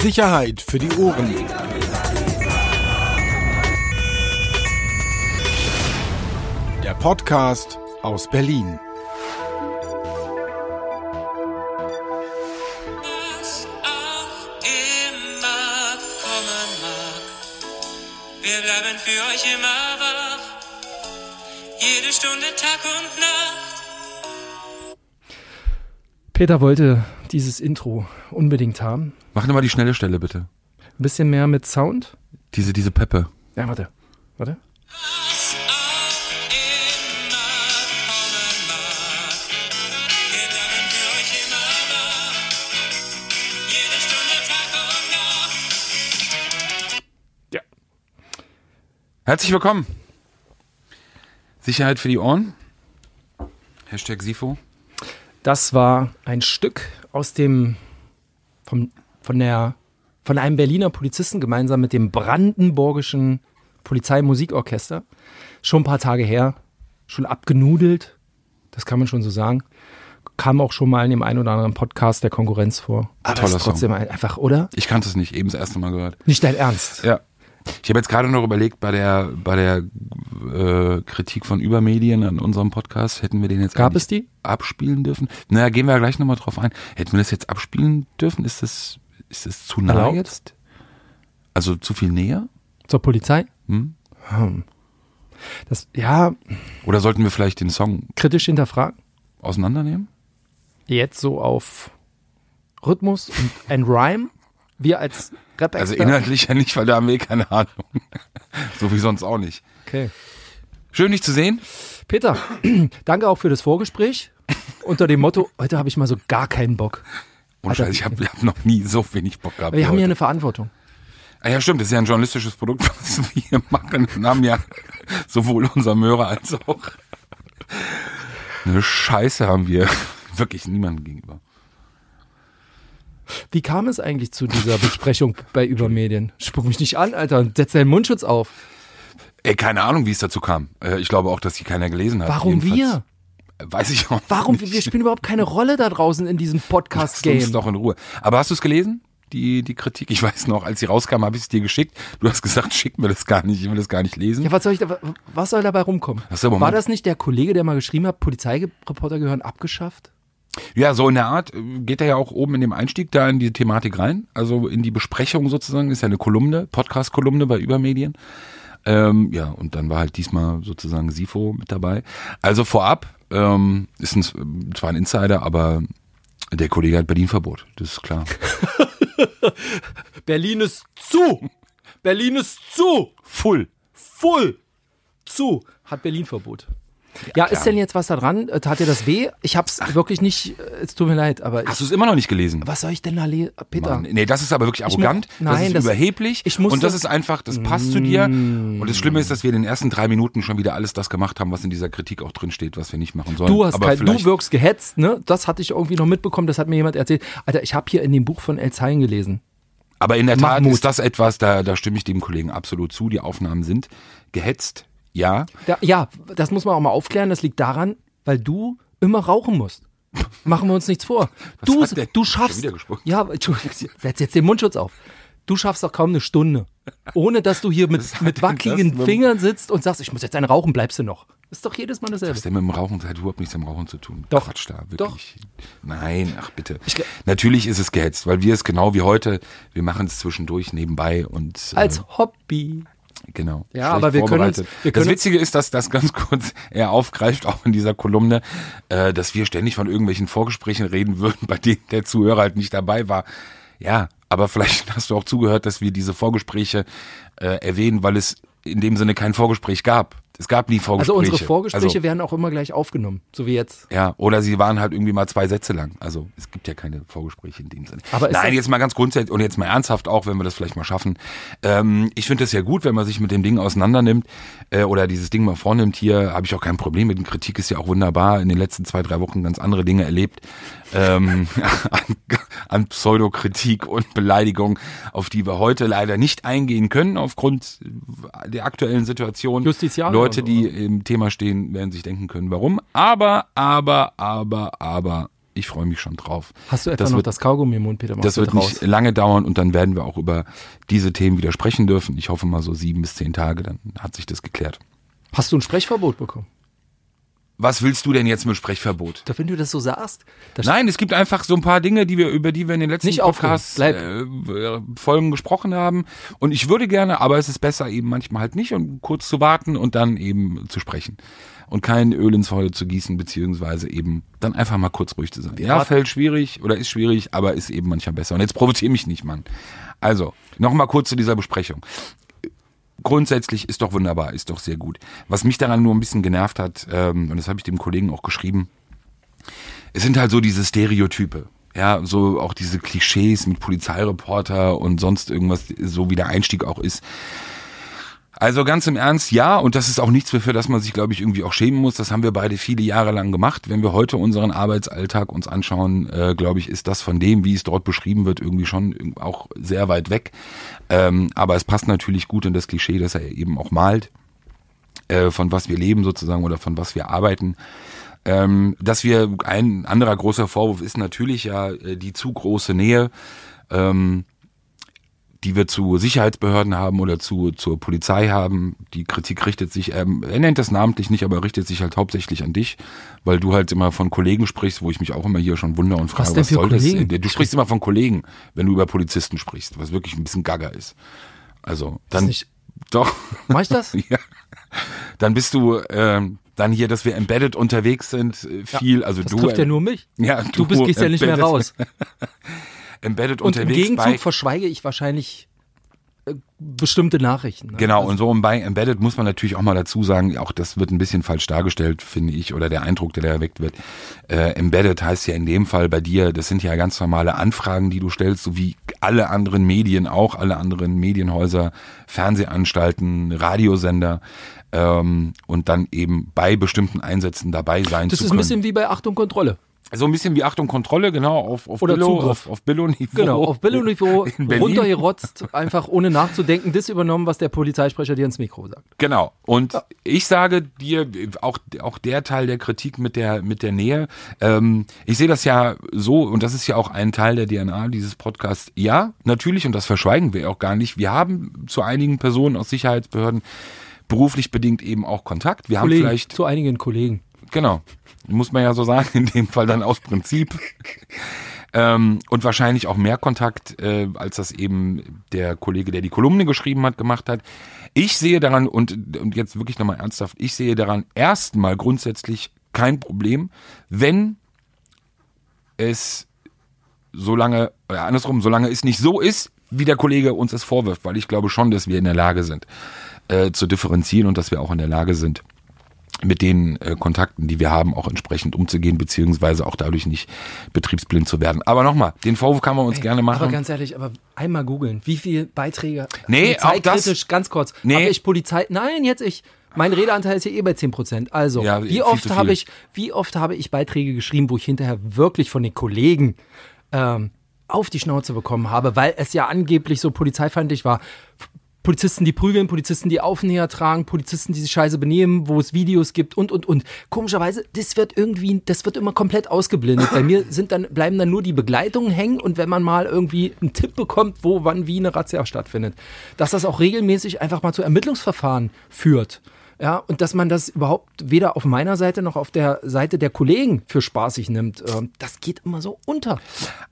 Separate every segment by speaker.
Speaker 1: Sicherheit für die Ohren. Der Podcast aus Berlin.
Speaker 2: was auch immer kommen mag. Wir bleiben für euch immer wach. Jede Stunde, Tag und Nacht.
Speaker 3: Peter wollte dieses Intro unbedingt haben.
Speaker 4: Mach nochmal die schnelle Stelle, bitte.
Speaker 3: Ein bisschen mehr mit Sound.
Speaker 4: Diese, diese Peppe.
Speaker 3: Ja, warte. Warte. Ja.
Speaker 4: Herzlich willkommen. Sicherheit für die Ohren. Hashtag SIFO.
Speaker 3: Das war ein Stück aus dem vom, von der von einem Berliner Polizisten gemeinsam mit dem Brandenburgischen Polizeimusikorchester. Schon ein paar Tage her, schon abgenudelt, das kann man schon so sagen. Kam auch schon mal in dem einen oder anderen Podcast der Konkurrenz vor. Aber
Speaker 4: Toller
Speaker 3: ist trotzdem ein- einfach, oder?
Speaker 4: Ich kannte es nicht, eben das erste Mal gehört.
Speaker 3: Nicht dein Ernst.
Speaker 4: Ja. Ich habe jetzt gerade noch überlegt, bei der, bei der äh, Kritik von Übermedien an unserem Podcast, hätten wir den jetzt
Speaker 3: Gab es die?
Speaker 4: abspielen dürfen? Naja, gehen wir ja gleich nochmal drauf ein. Hätten wir das jetzt abspielen dürfen? Ist das, ist das zu nah
Speaker 3: Erlaubt?
Speaker 4: jetzt? Also zu viel näher?
Speaker 3: Zur Polizei?
Speaker 4: Hm?
Speaker 3: Hm. Das, ja,
Speaker 4: Oder sollten wir vielleicht den Song
Speaker 3: kritisch hinterfragen.
Speaker 4: auseinandernehmen?
Speaker 3: Jetzt so auf Rhythmus und ein Rhyme. Wir als rap
Speaker 4: Also inhaltlich ja nicht, weil da haben wir eh keine Ahnung. so wie sonst auch nicht.
Speaker 3: Okay.
Speaker 4: Schön, dich zu sehen.
Speaker 3: Peter, danke auch für das Vorgespräch. Unter dem Motto, heute habe ich mal so gar keinen Bock.
Speaker 4: Und
Speaker 3: Alter,
Speaker 4: Scheiße, ich habe hab noch nie so wenig Bock gehabt.
Speaker 3: Wir haben hier eine Verantwortung.
Speaker 4: ah, ja, stimmt, das ist ja ein journalistisches Produkt, was wir hier machen. Und haben ja sowohl unser Möhrer als auch eine Scheiße haben wir wirklich niemandem gegenüber.
Speaker 3: Wie kam es eigentlich zu dieser Besprechung bei Übermedien? Spuck mich nicht an, Alter, und setz deinen Mundschutz auf.
Speaker 4: Ey, keine Ahnung, wie es dazu kam. Äh, Ich glaube auch, dass die keiner gelesen hat.
Speaker 3: Warum
Speaker 4: Jedenfalls-
Speaker 3: wir?
Speaker 4: Weiß ich auch
Speaker 3: Warum?
Speaker 4: nicht.
Speaker 3: Wir spielen überhaupt keine Rolle da draußen in diesem
Speaker 4: Lass
Speaker 3: Podcast-Game.
Speaker 4: doch in Ruhe. Aber hast du es gelesen? Die, die Kritik? Ich weiß noch, als sie rauskam, habe ich es dir geschickt. Du hast gesagt, schick mir das gar nicht, ich will das gar nicht lesen.
Speaker 3: Ja, was soll ich da, was soll dabei rumkommen? War das nicht der Kollege, der mal geschrieben hat, Polizeireporter gehören abgeschafft?
Speaker 4: Ja, so in der Art äh, geht er ja auch oben in dem Einstieg da in die Thematik rein. Also in die Besprechung sozusagen, ist ja eine Kolumne, Podcast-Kolumne bei Übermedien. Ähm, ja, und dann war halt diesmal sozusagen Sifo mit dabei. Also vorab, ähm, ist ein, zwar ein Insider, aber der Kollege hat Berlin-Verbot, das ist klar.
Speaker 3: Berlin ist zu! Berlin ist zu!
Speaker 4: Full.
Speaker 3: Full! Zu! Hat Berlin Ja, ist denn jetzt was da dran? Äh, Tat dir das weh? Ich hab's wirklich nicht, äh, es tut mir leid, aber
Speaker 4: Hast du es immer noch nicht gelesen?
Speaker 3: was soll ich denn da lesen? Peter,
Speaker 4: Mann, nee, das ist aber wirklich
Speaker 3: Ich
Speaker 4: arrogant,
Speaker 3: mu-
Speaker 4: das
Speaker 3: nein,
Speaker 4: ist
Speaker 3: das-
Speaker 4: überheblich
Speaker 3: ich musste-
Speaker 4: und das ist einfach, das passt zu dir. Und das Schlimme ist, dass wir in den ersten drei Minuten schon wieder alles das gemacht haben, was in dieser Kritik auch drin steht, was wir nicht machen sollen.
Speaker 3: du hast kein, du wirkst gehetzt, ne? Das hatte ich irgendwie noch mitbekommen, das hat mir jemand erzählt. Alter, ich habe hier in dem Buch von El Zayn gelesen.
Speaker 4: Aber in der Tat
Speaker 3: Mahmoud.
Speaker 4: ist das etwas, da, da stimme ich dem Kollegen absolut zu. Die Aufnahmen sind gehetzt, ja.
Speaker 3: Da, ja, das muss man auch mal aufklären, das liegt daran, weil du immer rauchen musst. Machen wir uns nichts vor. Du, du schaffst. Ja, setz jetzt den Mundschutz auf. Du schaffst doch kaum eine Stunde. Ohne dass du hier mit, mit wackeligen Fingern sitzt und sagst, ich muss jetzt einen rauchen, bleibst du noch. Ist doch jedes Mal
Speaker 4: Was
Speaker 3: dasselbe.
Speaker 4: ist denn mit dem Rauchen? Das hat überhaupt nichts mit dem Rauchen zu tun.
Speaker 3: Doch.
Speaker 4: Quatsch da, wirklich.
Speaker 3: Doch.
Speaker 4: Nein, ach bitte.
Speaker 3: gl-
Speaker 4: Natürlich ist es gehetzt, weil wir es genau wie heute, wir machen es zwischendurch nebenbei und äh,
Speaker 3: Als Hobby.
Speaker 4: Genau.
Speaker 3: Ja, aber wir können wir
Speaker 4: das
Speaker 3: können-
Speaker 4: Witzige ist, dass das ganz kurz er aufgreift, auch in dieser Kolumne, äh, dass wir ständig von irgendwelchen Vorgesprächen reden würden, bei denen der Zuhörer halt nicht dabei war. Ja, aber vielleicht hast du auch zugehört, dass wir diese Vorgespräche äh, erwähnen, weil es in dem Sinne kein Vorgespräch gab. Es gab nie Vorgespräche.
Speaker 3: Also unsere Vorgespräche
Speaker 4: Also,
Speaker 3: werden auch immer gleich aufgenommen, so wie jetzt.
Speaker 4: ja, oder sie waren halt irgendwie mal zwei Sätze lang. Also es gibt ja keine Vorgespräche in dem Sinne.
Speaker 3: Aber
Speaker 4: Nein, jetzt mal ganz grundsätzlich und jetzt mal ernsthaft auch, wenn wir das vielleicht mal schaffen. Ähm, ich finde es ja gut, wenn man sich mit dem Ding auseinandernimmt äh, oder dieses Ding mal vornimmt. Hier habe ich auch kein Problem mit. Kritik ist ja auch wunderbar. In den letzten zwei, drei Wochen ganz andere Dinge erlebt. Ähm, an, an Pseudokritik und Beleidigung, auf die wir heute leider nicht eingehen können aufgrund der aktuellen Situation.
Speaker 3: Justiziare
Speaker 4: Leute,
Speaker 3: so,
Speaker 4: die im Thema stehen, werden sich denken können, warum. Aber, aber, aber, aber, Ich freue mich schon drauf.
Speaker 3: Hast du etwa
Speaker 4: das
Speaker 3: noch
Speaker 4: wird,
Speaker 3: das Kaugummi im Mund, Peter? Machst
Speaker 4: Das wird
Speaker 3: draus?
Speaker 4: nicht lange dauern und dann werden wir auch über diese Themen wieder sprechen dürfen. Ich hoffe mal so sieben bis zehn Tage, dann hat sich das geklärt.
Speaker 3: Hast du ein Sprechverbot bekommen?
Speaker 4: Was willst du denn jetzt mit Sprechverbot?
Speaker 3: Da, wenn du das so sagst. Da
Speaker 4: Nein, es gibt einfach so ein paar Dinge, die wir über die wir in den letzten Podcasts
Speaker 3: bleib.
Speaker 4: äh, Folgen gesprochen haben. Und ich würde gerne, aber es ist besser eben manchmal halt nicht und kurz zu warten und dann eben zu sprechen und kein Öl ins Feuer zu gießen beziehungsweise eben dann einfach mal kurz ruhig zu sein. ja, fällt schwierig oder ist schwierig, aber ist eben manchmal besser. Und jetzt provoziere mich nicht, Mann. Also noch mal kurz zu dieser Besprechung grundsätzlich ist doch wunderbar, ist doch sehr gut. Was mich daran nur ein bisschen genervt hat, ähm, und das habe ich dem Kollegen auch geschrieben, es sind halt so diese Stereotype. Ja, so auch diese Klischees mit Polizeireporter und sonst irgendwas, so wie der Einstieg auch ist. Also ganz im Ernst, ja, und das ist auch nichts, für das man sich, glaube ich, irgendwie auch schämen muss. Das haben wir beide viele Jahre lang gemacht. Wenn wir heute unseren Arbeitsalltag uns anschauen, äh, glaube ich, ist das von dem, wie es dort beschrieben wird, irgendwie schon auch sehr weit weg. Ähm, aber es passt natürlich gut in das Klischee, dass er eben auch malt, äh, von was wir leben sozusagen oder von was wir arbeiten. Ähm, dass wir, ein anderer großer Vorwurf ist natürlich ja äh, die zu große Nähe. Ähm, die wir zu Sicherheitsbehörden haben oder zu zur Polizei haben. Die Kritik richtet sich, ähm, er nennt das namentlich nicht, aber richtet sich halt hauptsächlich an dich, weil du halt immer von Kollegen sprichst, wo ich mich auch immer hier schon wundere und frage, was,
Speaker 3: für
Speaker 4: soll
Speaker 3: Kollegen?
Speaker 4: das? Du sprichst immer von Kollegen, wenn du über Polizisten sprichst, was wirklich ein bisschen gaga ist. Also dann
Speaker 3: nicht-
Speaker 4: doch.
Speaker 3: Mach ich das?
Speaker 4: ja. Dann bist du ähm, dann hier, dass wir embedded unterwegs sind, äh, viel. also
Speaker 3: Das
Speaker 4: du
Speaker 3: trifft ja nur mich.
Speaker 4: Ja,
Speaker 3: Du bist, gehst ja nicht mehr raus.
Speaker 4: embedded
Speaker 3: Und im
Speaker 4: unterwegs
Speaker 3: Gegenzug
Speaker 4: bei
Speaker 3: verschweige ich wahrscheinlich äh, bestimmte Nachrichten. ne?
Speaker 4: Genau,
Speaker 3: Also,
Speaker 4: und so bei Embedded muss man natürlich auch mal dazu sagen, auch das wird ein bisschen falsch dargestellt, finde ich, oder der Eindruck, der da erweckt wird. Äh, Embedded heißt ja in dem Fall bei dir, das sind ja ganz normale Anfragen, die du stellst, so wie alle anderen Medien auch, alle anderen Medienhäuser, Fernsehanstalten, Radiosender ähm, und dann eben bei bestimmten Einsätzen dabei sein
Speaker 3: Das
Speaker 4: zu
Speaker 3: ist ein
Speaker 4: können.
Speaker 3: bisschen wie bei Achtung Kontrolle.
Speaker 4: So ein bisschen wie Achtung Kontrolle, genau, auf, auf
Speaker 3: Oder
Speaker 4: Billo,
Speaker 3: Zugriff.
Speaker 4: auf, auf Billo-Niveau.
Speaker 3: Genau, auf Billo-Niveau runtergerotzt, einfach ohne nachzudenken, das übernommen, was der Polizeisprecher dir ins Mikro sagt.
Speaker 4: Genau. Und ich sage dir, auch, auch der Teil der Kritik mit der, mit der Nähe, ähm, ich sehe das ja so, und das ist ja auch ein Teil der DNA dieses Podcasts. Ja, natürlich, und das verschweigen wir auch gar nicht. Wir haben zu einigen Personen aus Sicherheitsbehörden beruflich bedingt eben auch Kontakt. Wir
Speaker 3: Kollegen,
Speaker 4: haben vielleicht
Speaker 3: zu einigen Kollegen.
Speaker 4: Genau. Muss man ja so sagen, in dem Fall dann aus Prinzip. ähm, und wahrscheinlich auch mehr Kontakt, äh, als das eben der Kollege, der die Kolumne geschrieben hat, gemacht hat. Ich sehe daran, und, und jetzt wirklich nochmal ernsthaft, ich sehe daran erstmal grundsätzlich kein Problem, wenn es solange, oder andersrum, solange es nicht so ist, wie der Kollege uns es vorwirft, weil ich glaube schon, dass wir in der Lage sind, äh, zu differenzieren und dass wir auch in der Lage sind, mit den äh, Kontakten, die wir haben, auch entsprechend umzugehen, beziehungsweise auch dadurch nicht betriebsblind zu werden. Aber nochmal, den Vorwurf kann man uns gerne machen.
Speaker 3: Aber ganz ehrlich, aber einmal googeln, wie viele Beiträge
Speaker 4: Nee, auch das-
Speaker 3: polizeikritisch, ganz kurz,
Speaker 4: Nee.
Speaker 3: habe ich Polizei, nein, jetzt ich, mein Redeanteil ist ja eh bei 10%. Also,
Speaker 4: Ja,
Speaker 3: wie oft habe ich, wie oft habe ich Beiträge geschrieben, wo ich hinterher wirklich von den Kollegen ähm, auf die Schnauze bekommen habe, weil es ja angeblich so polizeifeindlich war. Polizisten, die prügeln, Polizisten, die Aufnäher tragen, Polizisten, die sich scheiße benehmen, wo es Videos gibt und, und, und. Komischerweise, das wird irgendwie, das wird immer komplett ausgeblendet. Bei mir sind dann, bleiben dann nur die Begleitungen hängen und wenn man mal irgendwie einen Tipp bekommt, wo, wann, wie eine Razzia stattfindet, dass das auch regelmäßig einfach mal zu Ermittlungsverfahren führt. Ja, und dass man das überhaupt weder auf meiner Seite noch auf der Seite der Kollegen für spaßig nimmt, ähm, das geht immer so unter.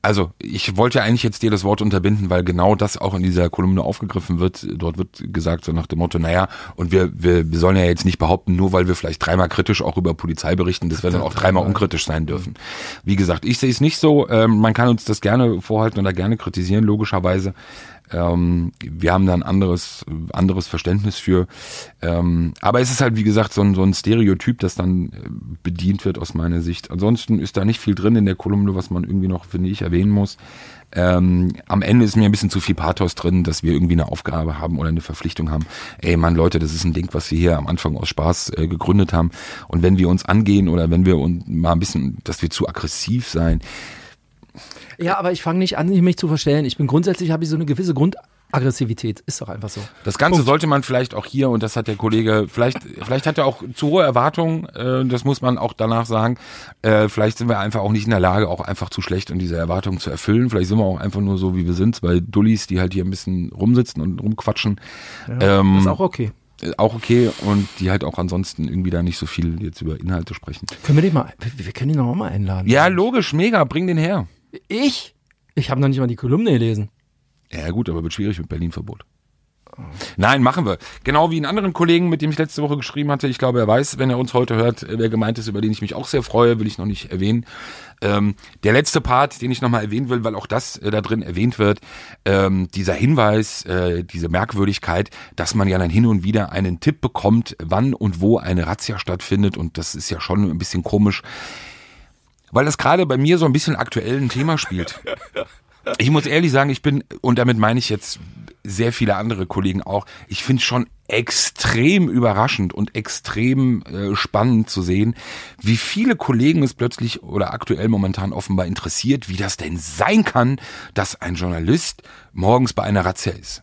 Speaker 4: Also, ich wollte ja eigentlich jetzt dir das Wort unterbinden, weil genau das auch in dieser Kolumne aufgegriffen wird. Dort wird gesagt, so nach dem Motto, naja, und wir, wir, wir sollen ja jetzt nicht behaupten, nur weil wir vielleicht dreimal kritisch auch über Polizei berichten, dass wir dann auch dreimal unkritisch sein dürfen. Wie gesagt, ich sehe es nicht so. Ähm, man kann uns das gerne vorhalten oder gerne kritisieren, logischerweise. Ähm, wir haben da ein anderes, anderes Verständnis für. Ähm, aber es ist halt, wie gesagt, so ein, so ein Stereotyp, das dann äh, bedient wird aus meiner Sicht. Ansonsten ist da nicht viel drin in der Kolumne, was man irgendwie noch, finde ich, erwähnen muss. Ähm, am Ende ist mir ein bisschen zu viel Pathos drin, dass wir irgendwie eine Aufgabe haben oder eine Verpflichtung haben. Ey, Mann, Leute, das ist ein Ding, was wir hier am Anfang aus Spaß äh, gegründet haben. Und wenn wir uns angehen oder wenn wir uns mal ein bisschen, dass wir zu aggressiv sein,
Speaker 3: Ja, aber ich fange nicht an, mich zu verstellen. Ich bin grundsätzlich, habe ich so eine gewisse Aggressivität. Ist doch einfach so.
Speaker 4: Das Ganze sollte man vielleicht auch hier, und das hat der Kollege, vielleicht, vielleicht hat er auch zu hohe Erwartungen, äh, das muss man auch danach sagen. Äh, vielleicht sind wir einfach auch nicht in der Lage, auch einfach zu schlecht, um diese Erwartungen zu erfüllen. Vielleicht sind wir auch einfach nur so, wie wir sind, zwei Dullis, die halt hier ein bisschen rumsitzen und rumquatschen. ähm,
Speaker 3: ist auch okay.
Speaker 4: auch okay und die halt auch ansonsten irgendwie da nicht so viel jetzt über Inhalte sprechen.
Speaker 3: Können wir den mal, wir- können ihn noch mal einladen.
Speaker 4: Ja, logisch, mega, bring den her.
Speaker 3: Ich? Ich habe noch nicht mal die Kolumne gelesen.
Speaker 4: Ja gut, aber wird schwierig mit Berlin-Verbot. Nein, machen wir. Genau wie einen anderen Kollegen, mit dem ich letzte Woche geschrieben hatte. Ich glaube, er weiß, wenn er uns heute hört, wer gemeint ist, über den ich mich auch sehr freue, will ich noch nicht erwähnen. Ähm, der letzte Part, den ich nochmal erwähnen will, weil auch das äh, da drin erwähnt wird, ähm, dieser Hinweis, äh, diese Merkwürdigkeit, dass man ja dann hin und wieder einen Tipp bekommt, wann und wo eine Razzia stattfindet. Und das ist ja schon ein bisschen komisch, weil das gerade bei mir so ein bisschen aktuell ein Thema spielt. Ich muss ehrlich sagen, ich bin, und damit meine ich jetzt sehr viele andere Kollegen auch, ich finde es schon extrem überraschend und extrem äh, spannend zu sehen, wie viele Kollegen es plötzlich oder aktuell momentan offenbar interessiert, wie das denn sein kann, dass ein Journalist morgens bei einer Razzia ist.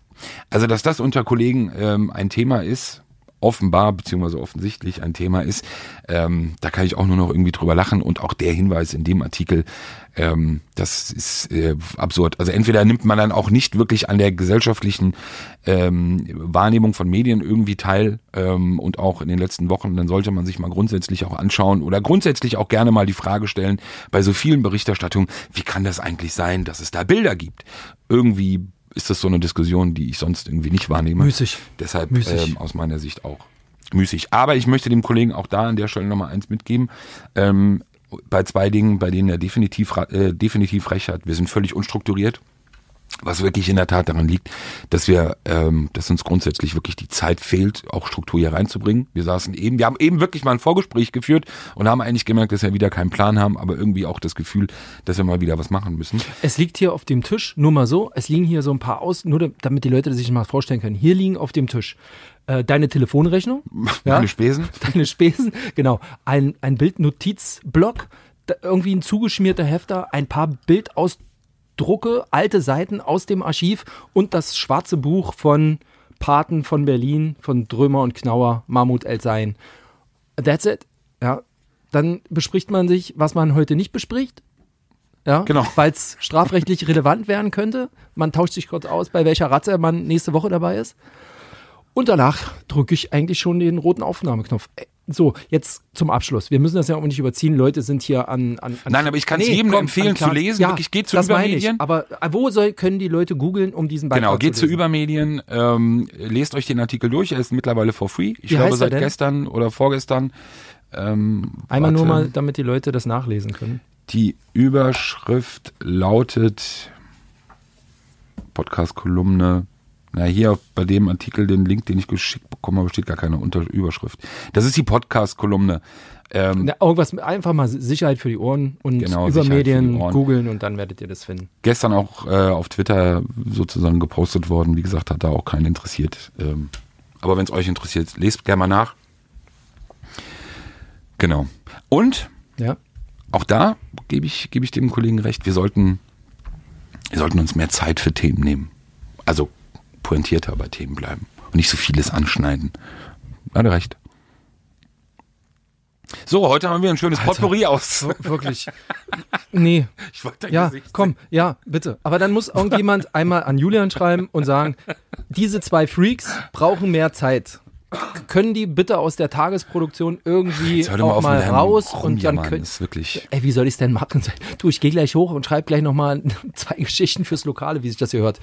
Speaker 4: Also, dass das unter Kollegen ähm, ein Thema ist, offenbar beziehungsweise offensichtlich ein Thema ist, ähm, da kann ich auch nur noch irgendwie drüber lachen und auch der Hinweis in dem Artikel, ähm, das ist äh, absurd. Also entweder nimmt man dann auch nicht wirklich an der gesellschaftlichen ähm, Wahrnehmung von Medien irgendwie teil ähm, und auch in den letzten Wochen, dann sollte man sich mal grundsätzlich auch anschauen oder grundsätzlich auch gerne mal die Frage stellen, bei so vielen Berichterstattungen, wie kann das eigentlich sein, dass es da Bilder gibt? Irgendwie ist das so eine Diskussion, die ich sonst irgendwie nicht wahrnehme.
Speaker 3: Müßig.
Speaker 4: Deshalb
Speaker 3: Müßig.
Speaker 4: Ähm, aus meiner Sicht auch müßig. Aber ich möchte dem Kollegen auch da an der Stelle nochmal eins mitgeben. Ähm, bei zwei Dingen, bei denen er definitiv, äh, definitiv recht hat. Wir sind völlig unstrukturiert. Was wirklich in der Tat daran liegt, dass wir, ähm, dass uns grundsätzlich wirklich die Zeit fehlt, auch Struktur hier reinzubringen. Wir saßen eben, wir haben eben wirklich mal ein Vorgespräch geführt und haben eigentlich gemerkt, dass wir wieder keinen Plan haben, aber irgendwie auch das Gefühl, dass wir mal wieder was machen müssen.
Speaker 3: Es liegt hier auf dem Tisch, nur mal so, es liegen hier so ein paar aus, nur da- damit die Leute sich mal vorstellen können. Hier liegen auf dem Tisch äh, deine Telefonrechnung, ja,
Speaker 4: Meine Spesen.
Speaker 3: deine Spesen, genau, ein, ein Bildnotizblock, irgendwie ein zugeschmierter Hefter, ein paar Bildausdrucke, alte Seiten aus dem Archiv und das schwarze Buch von Paten von Berlin, von Drömer und Knauer, Mahmut El-Sein. That's it. Ja. Dann bespricht man sich, was man heute nicht bespricht. Ja,
Speaker 4: Genau.
Speaker 3: weil es strafrechtlich relevant werden könnte. Man tauscht sich kurz aus, bei welcher Ratze man nächste Woche dabei ist. Und danach drücke ich eigentlich schon den roten Aufnahmeknopf. Äh, So, jetzt zum Abschluss. Wir müssen das ja auch nicht überziehen. Leute sind hier an. an, an
Speaker 4: Nein, aber ich kann's jedem empfehlen,
Speaker 3: an Klar-
Speaker 4: zu lesen. Wirklich, geht zu
Speaker 3: das
Speaker 4: Übermedien.
Speaker 3: Ich. Aber äh, wo soll, können die Leute googeln, um diesen Beitrag
Speaker 4: Genau, geht
Speaker 3: zu
Speaker 4: zu
Speaker 3: lesen?
Speaker 4: Übermedien, ähm, lest euch den Artikel durch, er ist mittlerweile for free. Ich
Speaker 3: Wie
Speaker 4: glaube seit gestern oder vorgestern. Ähm,
Speaker 3: Einmal nur
Speaker 4: warte.
Speaker 3: mal, damit die Leute das nachlesen können.
Speaker 4: Die Überschrift lautet Podcast-Kolumne. Na, hier bei dem Artikel, den Link, den ich geschickt bekommen habe, steht gar keine Unter Überschrift. Das ist die Podcast-Kolumne. Ähm,
Speaker 3: Na, irgendwas, mit- einfach mal Sicherheit für die Ohren und
Speaker 4: Genau,
Speaker 3: über
Speaker 4: Sicherheit
Speaker 3: Medien googeln und dann werdet ihr das finden.
Speaker 4: gestern auch äh, auf Twitter sozusagen gepostet worden. Wie gesagt, hat da auch keinen interessiert. Ähm, aber wenn es euch interessiert, lest gerne mal nach. Genau. Und
Speaker 3: Ja.
Speaker 4: auch da gebe ich, gebe ich dem Kollegen recht, wir sollten, wir sollten uns mehr Zeit für Themen nehmen. Also pointierter bei Themen bleiben und nicht so vieles anschneiden. Hat er recht. So, heute haben wir ein schönes Potpourri aus.
Speaker 3: Wirklich. Nee.
Speaker 4: Ich wollte dein
Speaker 3: Ja,
Speaker 4: Gesicht
Speaker 3: komm, ja, bitte. Aber dann muss irgendjemand einmal an Julian schreiben und sagen, diese zwei Freaks brauchen mehr Zeit. Können die bitte aus der Tagesproduktion irgendwie
Speaker 4: mal
Speaker 3: auch mal
Speaker 4: deinem
Speaker 3: raus und dann können.
Speaker 4: Ist wirklich.
Speaker 3: Ey, wie soll ich es denn machen? Du, ich gehe gleich hoch und schreibe gleich nochmal zwei Geschichten fürs Lokale, wie sich das hier hört.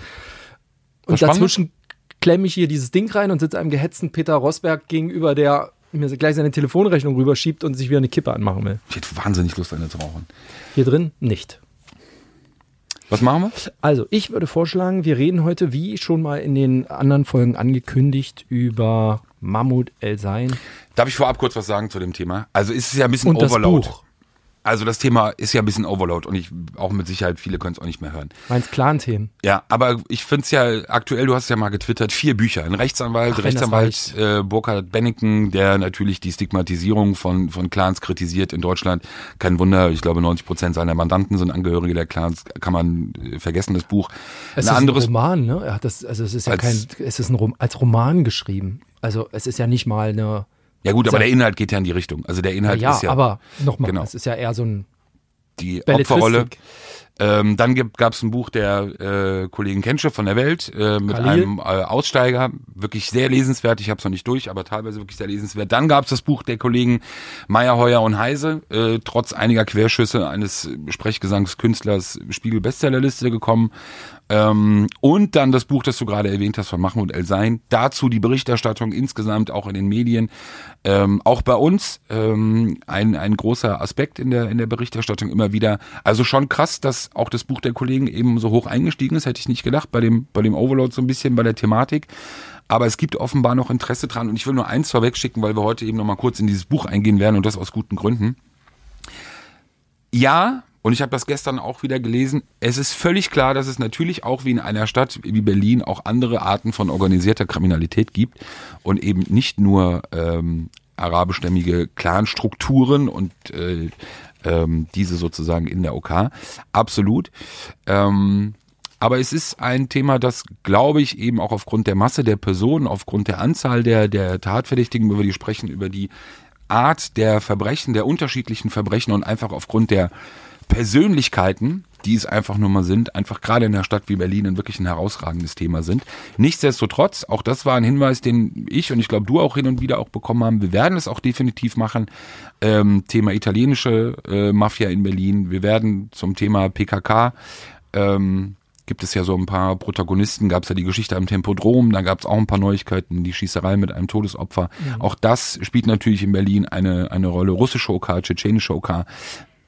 Speaker 3: Und dazwischen klemme ich hier dieses Ding rein und sitze einem gehetzten Peter Rosberg gegenüber, der mir gleich seine Telefonrechnung rüberschiebt und sich wieder eine Kippe anmachen will.
Speaker 4: Ich hätte wahnsinnig Lust, eine zu rauchen.
Speaker 3: Hier drin nicht.
Speaker 4: Was machen wir?
Speaker 3: Also, ich würde vorschlagen, wir reden heute, wie schon mal in den anderen Folgen angekündigt, über Mammut El Sein
Speaker 4: Darf ich vorab kurz was sagen zu dem Thema? Also ist es ja ein bisschen
Speaker 3: und das
Speaker 4: Overload.
Speaker 3: Buch.
Speaker 4: Also das Thema ist ja ein bisschen Overload und ich auch mit Sicherheit, viele können es auch nicht mehr hören.
Speaker 3: Meins Clan-Themen.
Speaker 4: Ja, aber ich find's ja aktuell, du hast ja mal getwittert, vier Bücher. Ein Rechtsanwalt,
Speaker 3: Ach,
Speaker 4: Rechtsanwalt äh, Burkhard Benneken, der natürlich die Stigmatisierung von, von Clans kritisiert in Deutschland. Kein Wunder, ich glaube 90 Prozent seiner Mandanten sind Angehörige der Clans. Kann man äh, vergessen, das Buch.
Speaker 3: Es
Speaker 4: ein
Speaker 3: ist
Speaker 4: anderes
Speaker 3: ein Roman, ne? Er hat das, also es ist ja
Speaker 4: Als-
Speaker 3: kein, es ist ein Rom, als Roman geschrieben. Also es ist ja nicht mal eine,
Speaker 4: Ja gut, aber der Inhalt geht ja in die Richtung. Also der Inhalt
Speaker 3: ja,
Speaker 4: ist ja
Speaker 3: aber nochmal,
Speaker 4: genau.
Speaker 3: es ist ja eher so ein
Speaker 4: die. Opferrolle. Ähm, dann gab es ein Buch der äh, Kollegen Kensche von der Welt äh, mit
Speaker 3: Khalil.
Speaker 4: einem äh, Aussteiger, wirklich sehr lesenswert. Ich habe es noch nicht durch, aber teilweise wirklich sehr lesenswert. Dann gab es das Buch der Kollegen Meyer, Heuer und Heise, äh, trotz einiger Querschüsse eines Sprechgesangskünstlers Spiegel Bestsellerliste gekommen. Ähm, und dann das Buch, das du gerade erwähnt hast von Mahmoud El Sein. Dazu die Berichterstattung insgesamt auch in den Medien. Ähm, auch bei uns ähm, ein, ein großer Aspekt in der, in der Berichterstattung immer wieder. Also schon krass, dass auch das Buch der Kollegen eben so hoch eingestiegen ist, hätte ich nicht gedacht, bei dem, bei dem Overload so ein bisschen, bei der Thematik. Aber es gibt offenbar noch Interesse dran und ich will nur eins vorwegschicken, weil wir heute eben noch mal kurz in dieses Buch eingehen werden und das aus guten Gründen. Ja, und ich habe das gestern auch wieder gelesen, es ist völlig klar, dass es natürlich auch wie in einer Stadt wie Berlin auch andere Arten von organisierter Kriminalität gibt und eben nicht nur ähm, arabischstämmige Clanstrukturen und äh, ähm, diese sozusagen in der OK. Absolut. Ähm, aber es ist ein Thema, das, glaube ich, eben auch aufgrund der Masse der Personen, aufgrund der Anzahl der, der Tatverdächtigen, über die sprechen, über die Art der Verbrechen, der unterschiedlichen Verbrechen und einfach aufgrund der Persönlichkeiten, die es einfach nur mal sind, einfach gerade in einer Stadt wie Berlin ein wirklich ein herausragendes Thema sind. Nichtsdestotrotz, auch das war ein Hinweis, den ich und ich glaube du auch hin und wieder auch bekommen haben. Wir werden es auch definitiv machen. Ähm, Thema italienische äh, Mafia in Berlin. Wir werden zum Thema PKK ähm, gibt es ja so ein paar Protagonisten, gab es ja die Geschichte am Tempodrom, da gab es auch ein paar Neuigkeiten, die Schießerei mit einem Todesopfer. Auch das spielt natürlich in Berlin eine, eine Rolle. Russische OK, tschetschenische OK.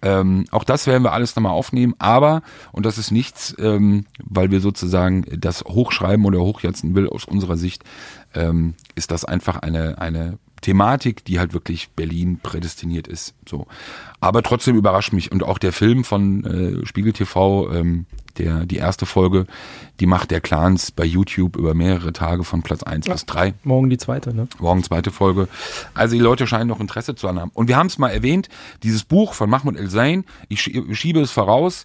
Speaker 4: Ähm, auch das werden wir alles nochmal aufnehmen, aber, und das ist nichts, ähm, weil wir sozusagen das hochschreiben oder hochjatzen will aus unserer Sicht, ähm, ist das einfach eine, eine Thematik, die halt wirklich Berlin prädestiniert ist. So. Aber trotzdem überrascht mich. Und auch der Film von äh, Spiegel TV, ähm, der, die erste Folge, die Macht der Clans bei YouTube über mehrere Tage von Platz 1 bis 3.
Speaker 3: morgen die zweite, ne?
Speaker 4: Morgen zweite Folge. Also die Leute scheinen noch Interesse zu haben. Und wir haben es mal erwähnt, dieses Buch von Mahmoud El Zain, ich schie- schiebe es voraus,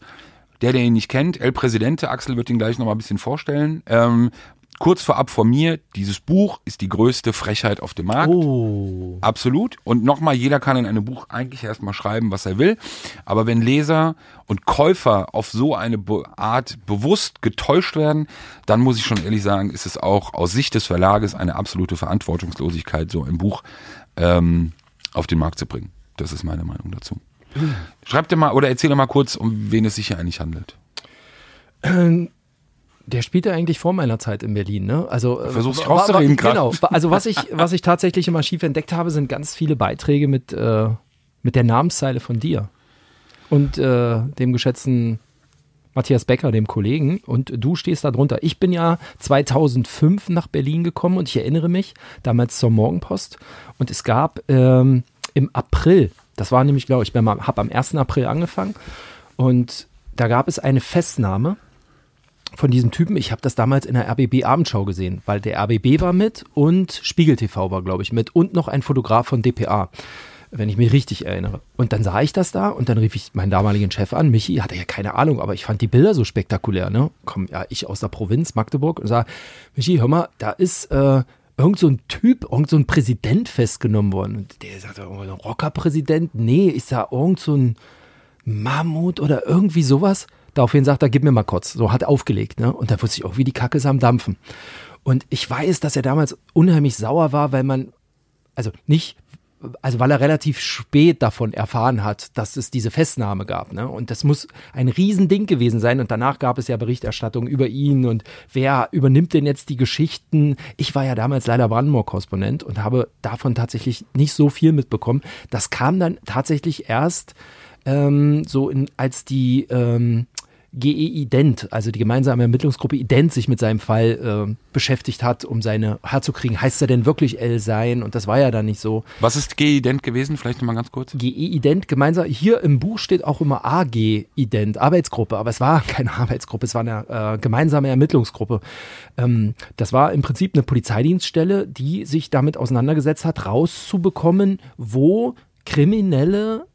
Speaker 4: der, der ihn nicht kennt, El Presidente, Axel wird ihn gleich noch mal ein bisschen vorstellen. Ähm, kurz vorab von mir, dieses Buch ist die größte Frechheit auf dem Markt.
Speaker 3: Oh.
Speaker 4: Absolut. Und nochmal, jeder kann in einem Buch eigentlich erstmal schreiben, was er will. Aber wenn Leser und Käufer auf so eine Art bewusst getäuscht werden, dann muss ich schon ehrlich sagen, ist es auch aus Sicht des Verlages eine absolute Verantwortungslosigkeit, so ein Buch ähm, auf den Markt zu bringen. Das ist meine Meinung dazu. Schreib dir mal oder erzähl doch mal kurz, um wen es sich hier eigentlich handelt.
Speaker 3: Der spielte eigentlich vor meiner Zeit in Berlin, ne? Also äh,
Speaker 4: Versuch's
Speaker 3: wa- wa-
Speaker 4: rauszureden grad.
Speaker 3: Genau. Also was ich, was ich tatsächlich im Archiv entdeckt habe, sind ganz viele Beiträge mit, äh, mit der Namenszeile von dir und äh, dem geschätzten Matthias Becker, dem Kollegen. Und du stehst da drunter. Ich bin ja 2005 nach Berlin gekommen und ich erinnere mich damals zur Morgenpost. Und es gab ähm, im April, das war nämlich, glaube ich, ich habe am 1. April angefangen und da gab es eine Festnahme von diesem Typen. Ich habe das damals in der RBB Abendschau gesehen, weil der RBB war mit und Spiegel TV war, glaube ich, mit und noch ein Fotograf von DPA, wenn ich mich richtig erinnere. Und dann sah ich das da und dann rief ich meinen damaligen Chef an. Michi hatte ja keine Ahnung, aber ich fand die Bilder so spektakulär. Ne? Komm, ja, ich aus der Provinz Magdeburg und sag, Michi, hör mal, da ist äh, irgend so ein Typ, irgend so ein Präsident festgenommen worden. Und der sagte, oh, ein Rockerpräsident? Nee, ich sah irgend so ein Mammut oder irgendwie sowas. Daraufhin sagt er, gib mir mal kurz. So hat aufgelegt. Ne? Und da wusste ich auch, wie die Kacke ist am Dampfen. Und ich weiß, dass er damals unheimlich sauer war, weil man, also nicht, also weil er relativ spät davon erfahren hat, dass es diese Festnahme gab. Ne? Und das muss ein Riesending gewesen sein. Und danach gab es ja Berichterstattung über ihn und wer übernimmt denn jetzt die Geschichten. Ich war ja damals leider Brandenburg-Korrespondent und habe davon tatsächlich nicht so viel mitbekommen. Das kam dann tatsächlich erst ähm, so in, als die ähm, GE Ident, also die gemeinsame Ermittlungsgruppe Ident, sich mit seinem Fall äh, beschäftigt hat, um seine herzukriegen. Heißt er denn wirklich El sein? Und das war ja dann nicht so.
Speaker 4: Was ist G-Ident gewesen? Vielleicht nochmal ganz kurz.
Speaker 3: GE Ident gemeinsam, hier im Buch steht auch immer AG Ident, Arbeitsgruppe, aber es war keine Arbeitsgruppe, es war eine äh, gemeinsame Ermittlungsgruppe. Ähm, das war im Prinzip eine Polizeidienststelle, die sich damit auseinandergesetzt hat, rauszubekommen, wo Kriminelle